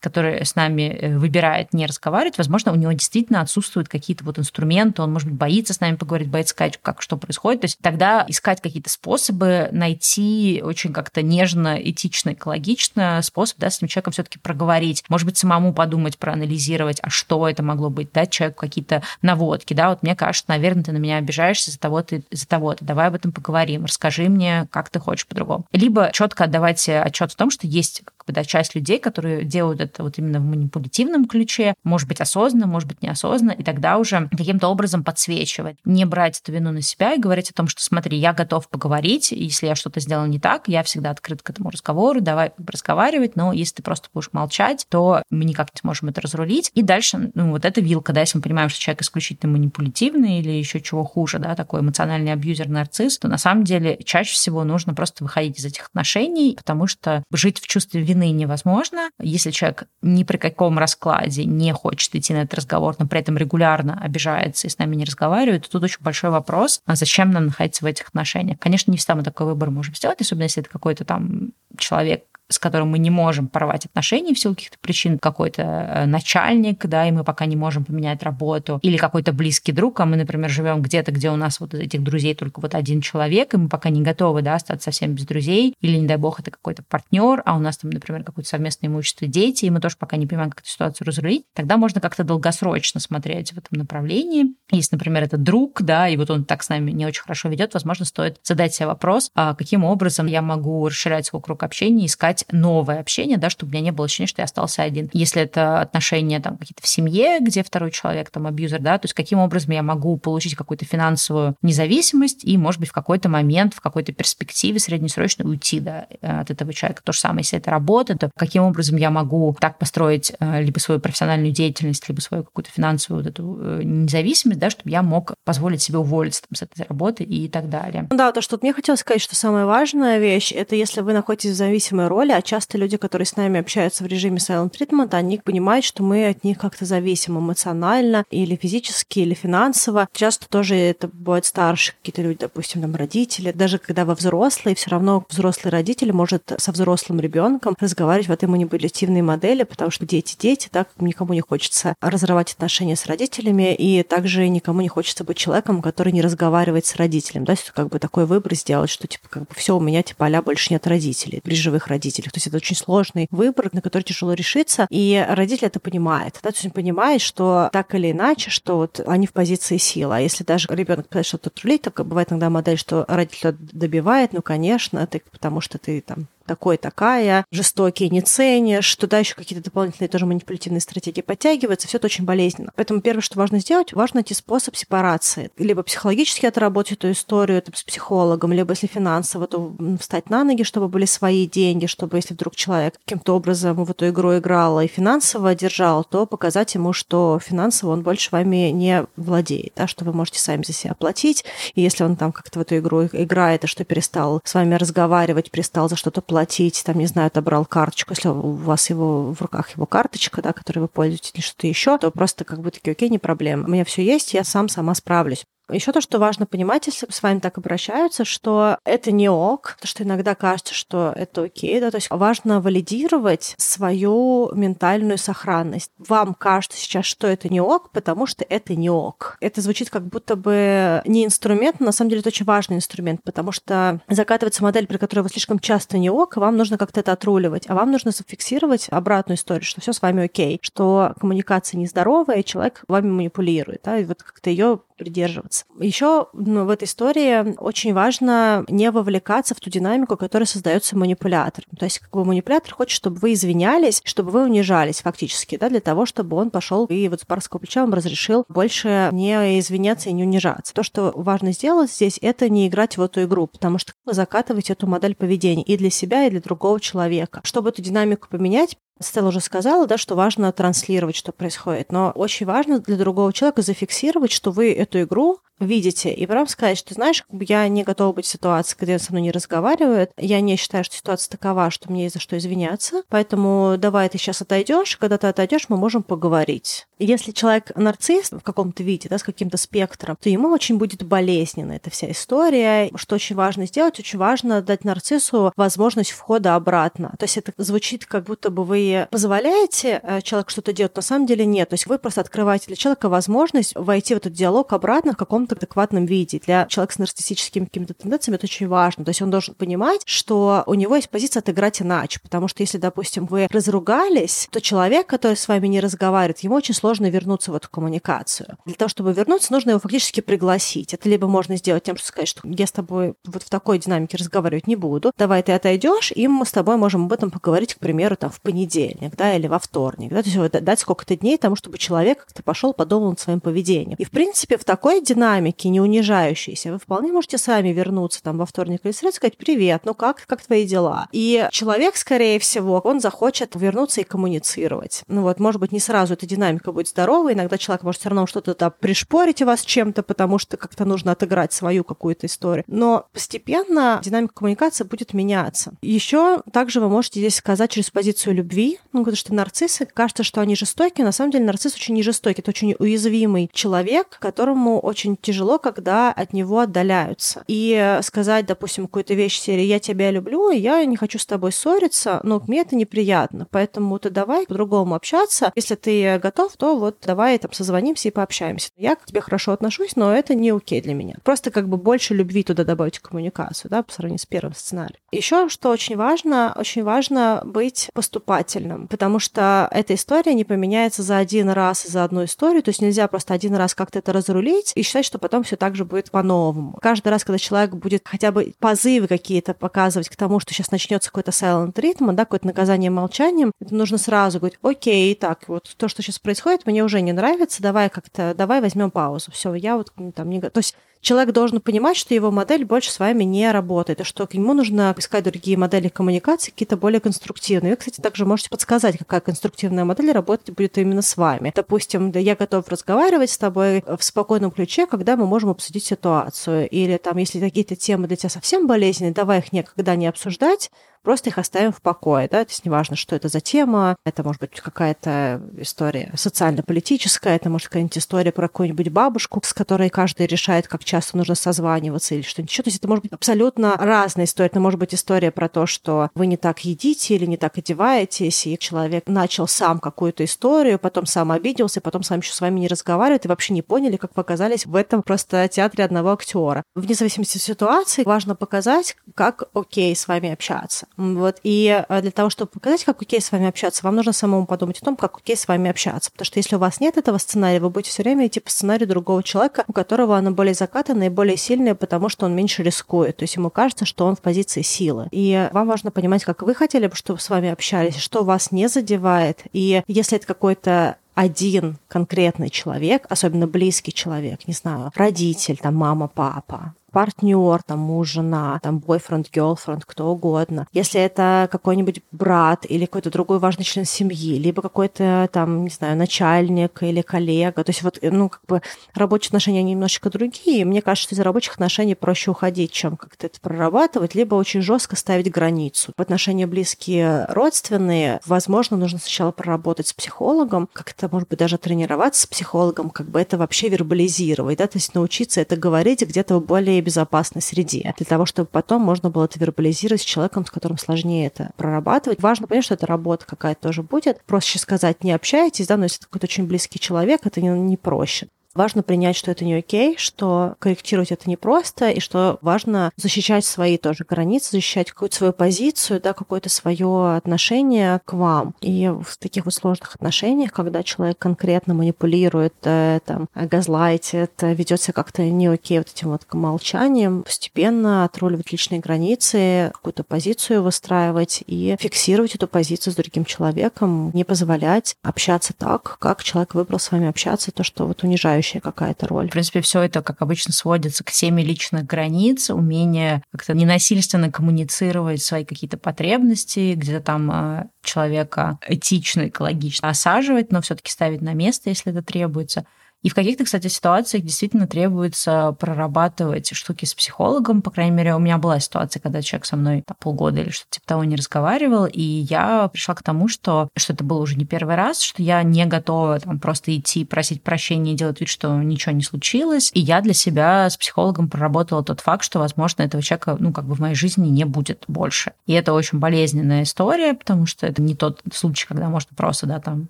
который с нами э, выбирает не разговаривать, возможно, у него действительно отсутствуют какие-то вот инструменты, он, может быть, боится с нами поговорить, боится сказать, как что происходит. То есть тогда искать какие-то способы, найти очень как-то нежно, этично, экологично способ, да, с этим человеком все-таки проговорить. Может быть, самому подумать, проанализировать, а что это могло быть, дать человеку какие-то наводки, да, вот мне кажется, наверное, ты на меня обижаешься за того-то, за того-то, давай об этом поговорим, расскажи мне, как ты хочешь по-другому. Либо четко отдавать отчет в том, что есть как бы, да, часть людей, которые делают это вот именно в манипулятивном ключе, может быть, осознанно, может быть, неосознанно, и тогда уже каким-то образом подсвечивать. Не брать эту вину на себя и говорить о том, что смотри, я готов поговорить, если я что-то сделал не так, я всегда открыт к этому разговору, давай разговаривать, но если ты просто будешь молчать, то мы никак не сможем это разрулить. И дальше, ну, вот эта вилка, да, если мы понимаем, что человек исключительно манипулятивный или еще чего хуже, да, такой эмоциональный абьюзер, нарцисс, то на самом деле чаще всего нужно просто выходить из этих отношений, потому что жить в чувстве вины невозможно. Если человек ни при каком раскладе не хочет идти на этот разговор, но при этом регулярно обижается и с нами не разговаривает, тут очень большой вопрос, а зачем нам находиться в этих отношениях? Конечно, не всегда мы такой выбор можем сделать, особенно если это какой-то там человек, с которым мы не можем порвать отношения в силу каких-то причин, какой-то э, начальник, да, и мы пока не можем поменять работу, или какой-то близкий друг, а мы, например, живем где-то, где у нас вот этих друзей только вот один человек, и мы пока не готовы, да, остаться совсем без друзей, или, не дай бог, это какой-то партнер, а у нас там, например, какое-то совместное имущество, дети, и мы тоже пока не понимаем, как эту ситуацию разрулить, тогда можно как-то долгосрочно смотреть в этом направлении. Если, например, это друг, да, и вот он так с нами не очень хорошо ведет, возможно, стоит задать себе вопрос, а каким образом я могу расширять свой круг общения, искать искать новое общение, да, чтобы у меня не было ощущения, что я остался один. Если это отношения там какие-то в семье, где второй человек там абьюзер, да, то есть каким образом я могу получить какую-то финансовую независимость и, может быть, в какой-то момент, в какой-то перспективе среднесрочно уйти да, от этого человека. То же самое, если это работа, то каким образом я могу так построить э, либо свою профессиональную деятельность, либо свою какую-то финансовую вот эту э, независимость, да, чтобы я мог позволить себе уволиться там, с этой работы и так далее. Да, то, что вот мне хотелось сказать, что самая важная вещь, это если вы находитесь в зависимой роли, роли, а часто люди, которые с нами общаются в режиме silent treatment, они понимают, что мы от них как-то зависим эмоционально или физически, или финансово. Часто тоже это бывают старшие какие-то люди, допустим, там родители. Даже когда вы взрослые, все равно взрослый родитель может со взрослым ребенком разговаривать в этой манипулятивной модели, потому что дети дети, так никому не хочется разрывать отношения с родителями, и также никому не хочется быть человеком, который не разговаривает с родителем. Да, как бы такой выбор сделать, что типа как бы все у меня типа а больше нет родителей, при живых родителей родителях. То есть это очень сложный выбор, на который тяжело решиться, и родитель это понимает. Да? То есть он понимает, что так или иначе, что вот они в позиции силы. А если даже ребенок пытается что-то трулить, то бывает иногда модель, что родитель добивает, ну, конечно, ты, потому что ты там такой такая, жестокие не ценишь, туда еще какие-то дополнительные тоже манипулятивные стратегии подтягиваются, все это очень болезненно. Поэтому первое, что важно сделать, важно найти способ сепарации. Либо психологически отработать эту историю там, с психологом, либо если финансово, то встать на ноги, чтобы были свои деньги, чтобы если вдруг человек каким-то образом в эту игру играл и финансово держал, то показать ему, что финансово он больше вами не владеет, да, что вы можете сами за себя платить, и если он там как-то в эту игру играет, и что перестал с вами разговаривать, перестал за что-то платить, платить, там, не знаю, отобрал карточку, если у вас его в руках его карточка, да, которой вы пользуетесь, или что-то еще, то просто как бы таки, окей, не проблема. У меня все есть, я сам сама справлюсь. Еще то, что важно понимать, если с вами так обращаются, что это не ок, то что иногда кажется, что это окей, да, то есть важно валидировать свою ментальную сохранность. Вам кажется сейчас, что это не ок, потому что это не ок. Это звучит как будто бы не инструмент, но на самом деле это очень важный инструмент, потому что закатывается модель, при которой вы слишком часто не ок, и вам нужно как-то это отруливать, а вам нужно зафиксировать обратную историю, что все с вами окей, что коммуникация нездоровая, и человек вами манипулирует, да, и вот как-то ее придерживаться. Еще ну, в этой истории очень важно не вовлекаться в ту динамику, которая создается манипулятором. То есть как бы манипулятор хочет, чтобы вы извинялись, чтобы вы унижались фактически, да, для того, чтобы он пошел и вот с барского плеча вам разрешил больше не извиняться и не унижаться. То, что важно сделать здесь, это не играть в эту игру, потому что вы закатываете эту модель поведения и для себя, и для другого человека. Чтобы эту динамику поменять, Стелла уже сказала, да, что важно транслировать, что происходит, но очень важно для другого человека зафиксировать, что вы эту игру видите, и прям сказать, что, знаешь, я не готова быть в ситуации, когда со мной не разговаривают, я не считаю, что ситуация такова, что мне есть за что извиняться, поэтому давай ты сейчас отойдешь, когда ты отойдешь, мы можем поговорить. Если человек нарцисс в каком-то виде, да, с каким-то спектром, то ему очень будет болезненно эта вся история. Что очень важно сделать, очень важно дать нарциссу возможность входа обратно. То есть это звучит, как будто бы вы позволяете э, человеку что-то делать, на самом деле нет. То есть вы просто открываете для человека возможность войти в этот диалог обратно в каком каком-то адекватном виде. Для человека с нарциссическими какими-то тенденциями это очень важно. То есть он должен понимать, что у него есть позиция отыграть иначе. Потому что если, допустим, вы разругались, то человек, который с вами не разговаривает, ему очень сложно вернуться в эту коммуникацию. Для того, чтобы вернуться, нужно его фактически пригласить. Это либо можно сделать тем, что сказать, что я с тобой вот в такой динамике разговаривать не буду. Давай ты отойдешь, и мы с тобой можем об этом поговорить, к примеру, там в понедельник, да, или во вторник. Да? То есть дать сколько-то дней тому, чтобы человек как-то пошел, подумал над своим поведением. И, в принципе, в такой динамике динамики, не унижающейся, вы вполне можете сами вернуться там во вторник или среду, сказать «Привет, ну как, как твои дела?» И человек, скорее всего, он захочет вернуться и коммуницировать. Ну вот, может быть, не сразу эта динамика будет здоровой, иногда человек может все равно что-то там пришпорить вас чем-то, потому что как-то нужно отыграть свою какую-то историю. Но постепенно динамика коммуникации будет меняться. Еще также вы можете здесь сказать через позицию любви, ну, потому что нарциссы, кажется, что они жестокие, на самом деле нарцисс очень не жестокий, это очень уязвимый человек, которому очень тяжело, когда от него отдаляются. И сказать, допустим, какую-то вещь серии «я тебя люблю, я не хочу с тобой ссориться», но мне это неприятно, поэтому ты давай по-другому общаться. Если ты готов, то вот давай там созвонимся и пообщаемся. Я к тебе хорошо отношусь, но это не окей для меня. Просто как бы больше любви туда добавить коммуникацию, да, по сравнению с первым сценарием. Еще что очень важно, очень важно быть поступательным, потому что эта история не поменяется за один раз, за одну историю, то есть нельзя просто один раз как-то это разрулить и считать, что что потом все так же будет по-новому. Каждый раз, когда человек будет хотя бы позывы какие-то показывать к тому, что сейчас начнется какой-то silent ритм, да, какое-то наказание молчанием, это нужно сразу говорить, окей, так, вот то, что сейчас происходит, мне уже не нравится, давай как-то, давай возьмем паузу. Все, я вот там не... То есть человек должен понимать, что его модель больше с вами не работает, и что к нему нужно искать другие модели коммуникации, какие-то более конструктивные. Вы, кстати, также можете подсказать, какая конструктивная модель работать будет именно с вами. Допустим, да, я готов разговаривать с тобой в спокойном ключе, когда мы можем обсудить ситуацию. Или там, если какие-то темы для тебя совсем болезненные, давай их никогда не обсуждать, просто их оставим в покое, да, то есть неважно, что это за тема, это может быть какая-то история социально-политическая, это может какая-нибудь история про какую-нибудь бабушку, с которой каждый решает, как часто нужно созваниваться или что-нибудь еще, то есть это может быть абсолютно разная история, это может быть история про то, что вы не так едите или не так одеваетесь, и человек начал сам какую-то историю, потом сам обиделся, потом сам еще с вами не разговаривает, и вообще не поняли, как вы оказались в этом просто театре одного актера. Вне зависимости от ситуации важно показать, как окей с вами общаться. Вот. И э, для того, чтобы показать, как окей с вами общаться, вам нужно самому подумать о том, как окей с вами общаться. Потому что если у вас нет этого сценария, вы будете все время идти по сценарию другого человека, у которого оно более закатанное и более сильное, потому что он меньше рискует. То есть ему кажется, что он в позиции силы. И вам важно понимать, как вы хотели бы, чтобы с вами общались, что вас не задевает. И если это какой-то один конкретный человек, особенно близкий человек, не знаю, родитель, там, мама, папа, партнер, там муж, жена, там бойфренд, girlfriend, кто угодно. Если это какой-нибудь брат или какой-то другой важный член семьи, либо какой-то там, не знаю, начальник или коллега. То есть вот, ну, как бы рабочие отношения они немножечко другие. Мне кажется, из рабочих отношений проще уходить, чем как-то это прорабатывать, либо очень жестко ставить границу. В отношения близкие, родственные, возможно, нужно сначала проработать с психологом, как-то, может быть, даже тренироваться с психологом, как бы это вообще вербализировать, да, то есть научиться это говорить где-то в более безопасной среде, для того, чтобы потом можно было это вербализировать с человеком, с которым сложнее это прорабатывать. Важно понять, что это работа какая-то тоже будет. Проще сказать, не общайтесь, да, но если это какой-то очень близкий человек, это не, не проще. Важно принять, что это не окей, что корректировать это непросто, и что важно защищать свои тоже границы, защищать какую-то свою позицию, да, какое-то свое отношение к вам. И в таких вот сложных отношениях, когда человек конкретно манипулирует, э, там, газлайтит, ведет себя как-то не окей вот этим вот молчанием, постепенно отруливать личные границы, какую-то позицию выстраивать и фиксировать эту позицию с другим человеком, не позволять общаться так, как человек выбрал с вами общаться, то, что вот унижающее решающая какая-то роль. В принципе, все это, как обычно, сводится к теме личных границ, умение как-то ненасильственно коммуницировать свои какие-то потребности, где-то там а, человека этично, экологично осаживать, но все-таки ставить на место, если это требуется. И в каких-то, кстати, ситуациях действительно требуется прорабатывать штуки с психологом. По крайней мере, у меня была ситуация, когда человек со мной там, полгода или что-то типа того не разговаривал, и я пришла к тому, что, что это было уже не первый раз, что я не готова там, просто идти просить прощения и делать вид, что ничего не случилось. И я для себя с психологом проработала тот факт, что, возможно, этого человека, ну, как бы в моей жизни не будет больше. И это очень болезненная история, потому что это не тот случай, когда можно просто, да, там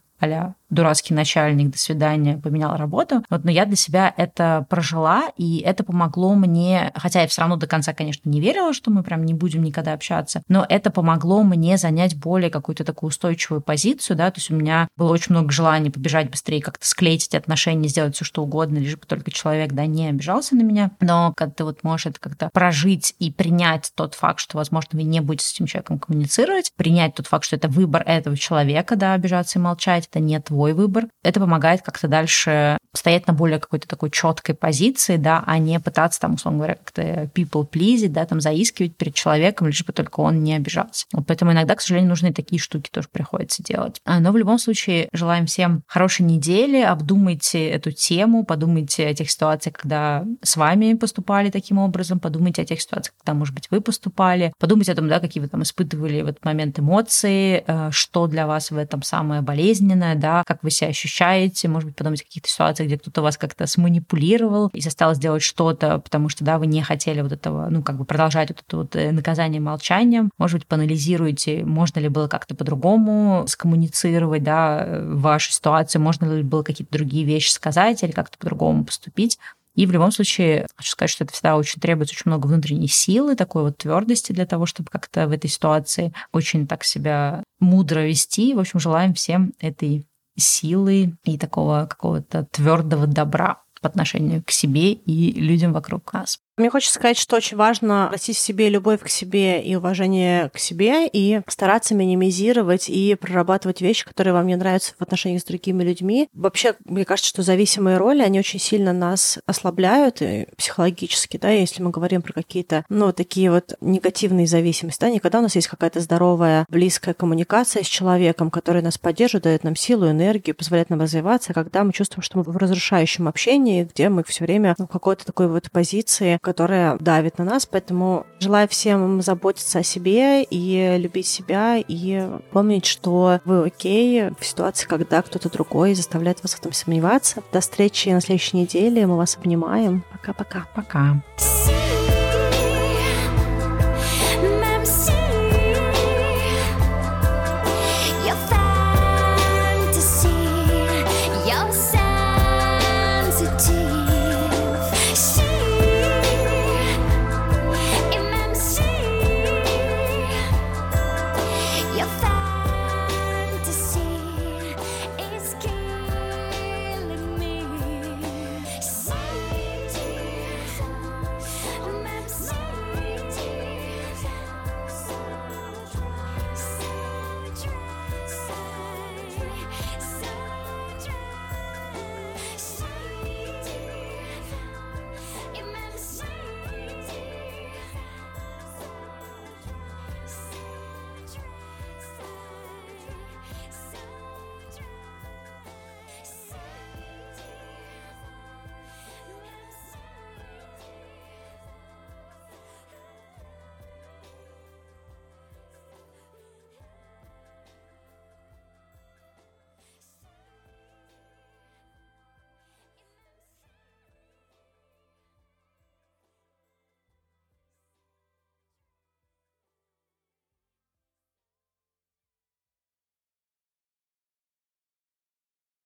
а дурацкий начальник, до свидания, поменял работу. Вот, но я для себя это прожила, и это помогло мне, хотя я все равно до конца, конечно, не верила, что мы прям не будем никогда общаться, но это помогло мне занять более какую-то такую устойчивую позицию, да, то есть у меня было очень много желаний побежать быстрее, как-то склеить эти отношения, сделать все что угодно, лишь бы только человек, да, не обижался на меня. Но когда ты вот можешь это как-то прожить и принять тот факт, что, возможно, вы не будете с этим человеком коммуницировать, принять тот факт, что это выбор этого человека, да, обижаться и молчать, это не твой выбор. Это помогает как-то дальше стоять на более какой-то такой четкой позиции, да, а не пытаться там, условно говоря, как-то people please, да, там заискивать перед человеком, лишь бы только он не обижался. Вот поэтому иногда, к сожалению, нужны такие штуки тоже приходится делать. А, но в любом случае желаем всем хорошей недели, обдумайте эту тему, подумайте о тех ситуациях, когда с вами поступали таким образом, подумайте о тех ситуациях, когда, может быть, вы поступали, подумайте о том, да, какие вы там испытывали в этот момент эмоции, э, что для вас в этом самое болезненное, да, как вы себя ощущаете, может быть, подумать о каких-то ситуациях, где кто-то вас как-то сманипулировал и заставил сделать что-то, потому что, да, вы не хотели вот этого, ну, как бы продолжать вот это вот э, наказание молчанием. Может быть, поанализируйте, можно ли было как-то по-другому скоммуницировать, да, вашу ситуацию, можно ли было какие-то другие вещи сказать или как-то по-другому поступить. И в любом случае, хочу сказать, что это всегда очень требуется очень много внутренней силы, такой вот твердости для того, чтобы как-то в этой ситуации очень так себя мудро вести. В общем, желаем всем этой силы и такого какого-то твердого добра по отношению к себе и людям вокруг нас. Мне хочется сказать, что очень важно растить в себе любовь к себе и уважение к себе, и стараться минимизировать и прорабатывать вещи, которые вам не нравятся в отношениях с другими людьми. Вообще, мне кажется, что зависимые роли, они очень сильно нас ослабляют и психологически, да, если мы говорим про какие-то, ну, такие вот негативные зависимости, да, никогда у нас есть какая-то здоровая, близкая коммуникация с человеком, который нас поддерживает, дает нам силу, энергию, позволяет нам развиваться, когда мы чувствуем, что мы в разрушающем общении, где мы все время в какой-то такой вот позиции, которая давит на нас. Поэтому желаю всем заботиться о себе и любить себя, и помнить, что вы окей в ситуации, когда кто-то другой заставляет вас в этом сомневаться. До встречи на следующей неделе. Мы вас обнимаем. Пока-пока. Пока. -пока. Пока.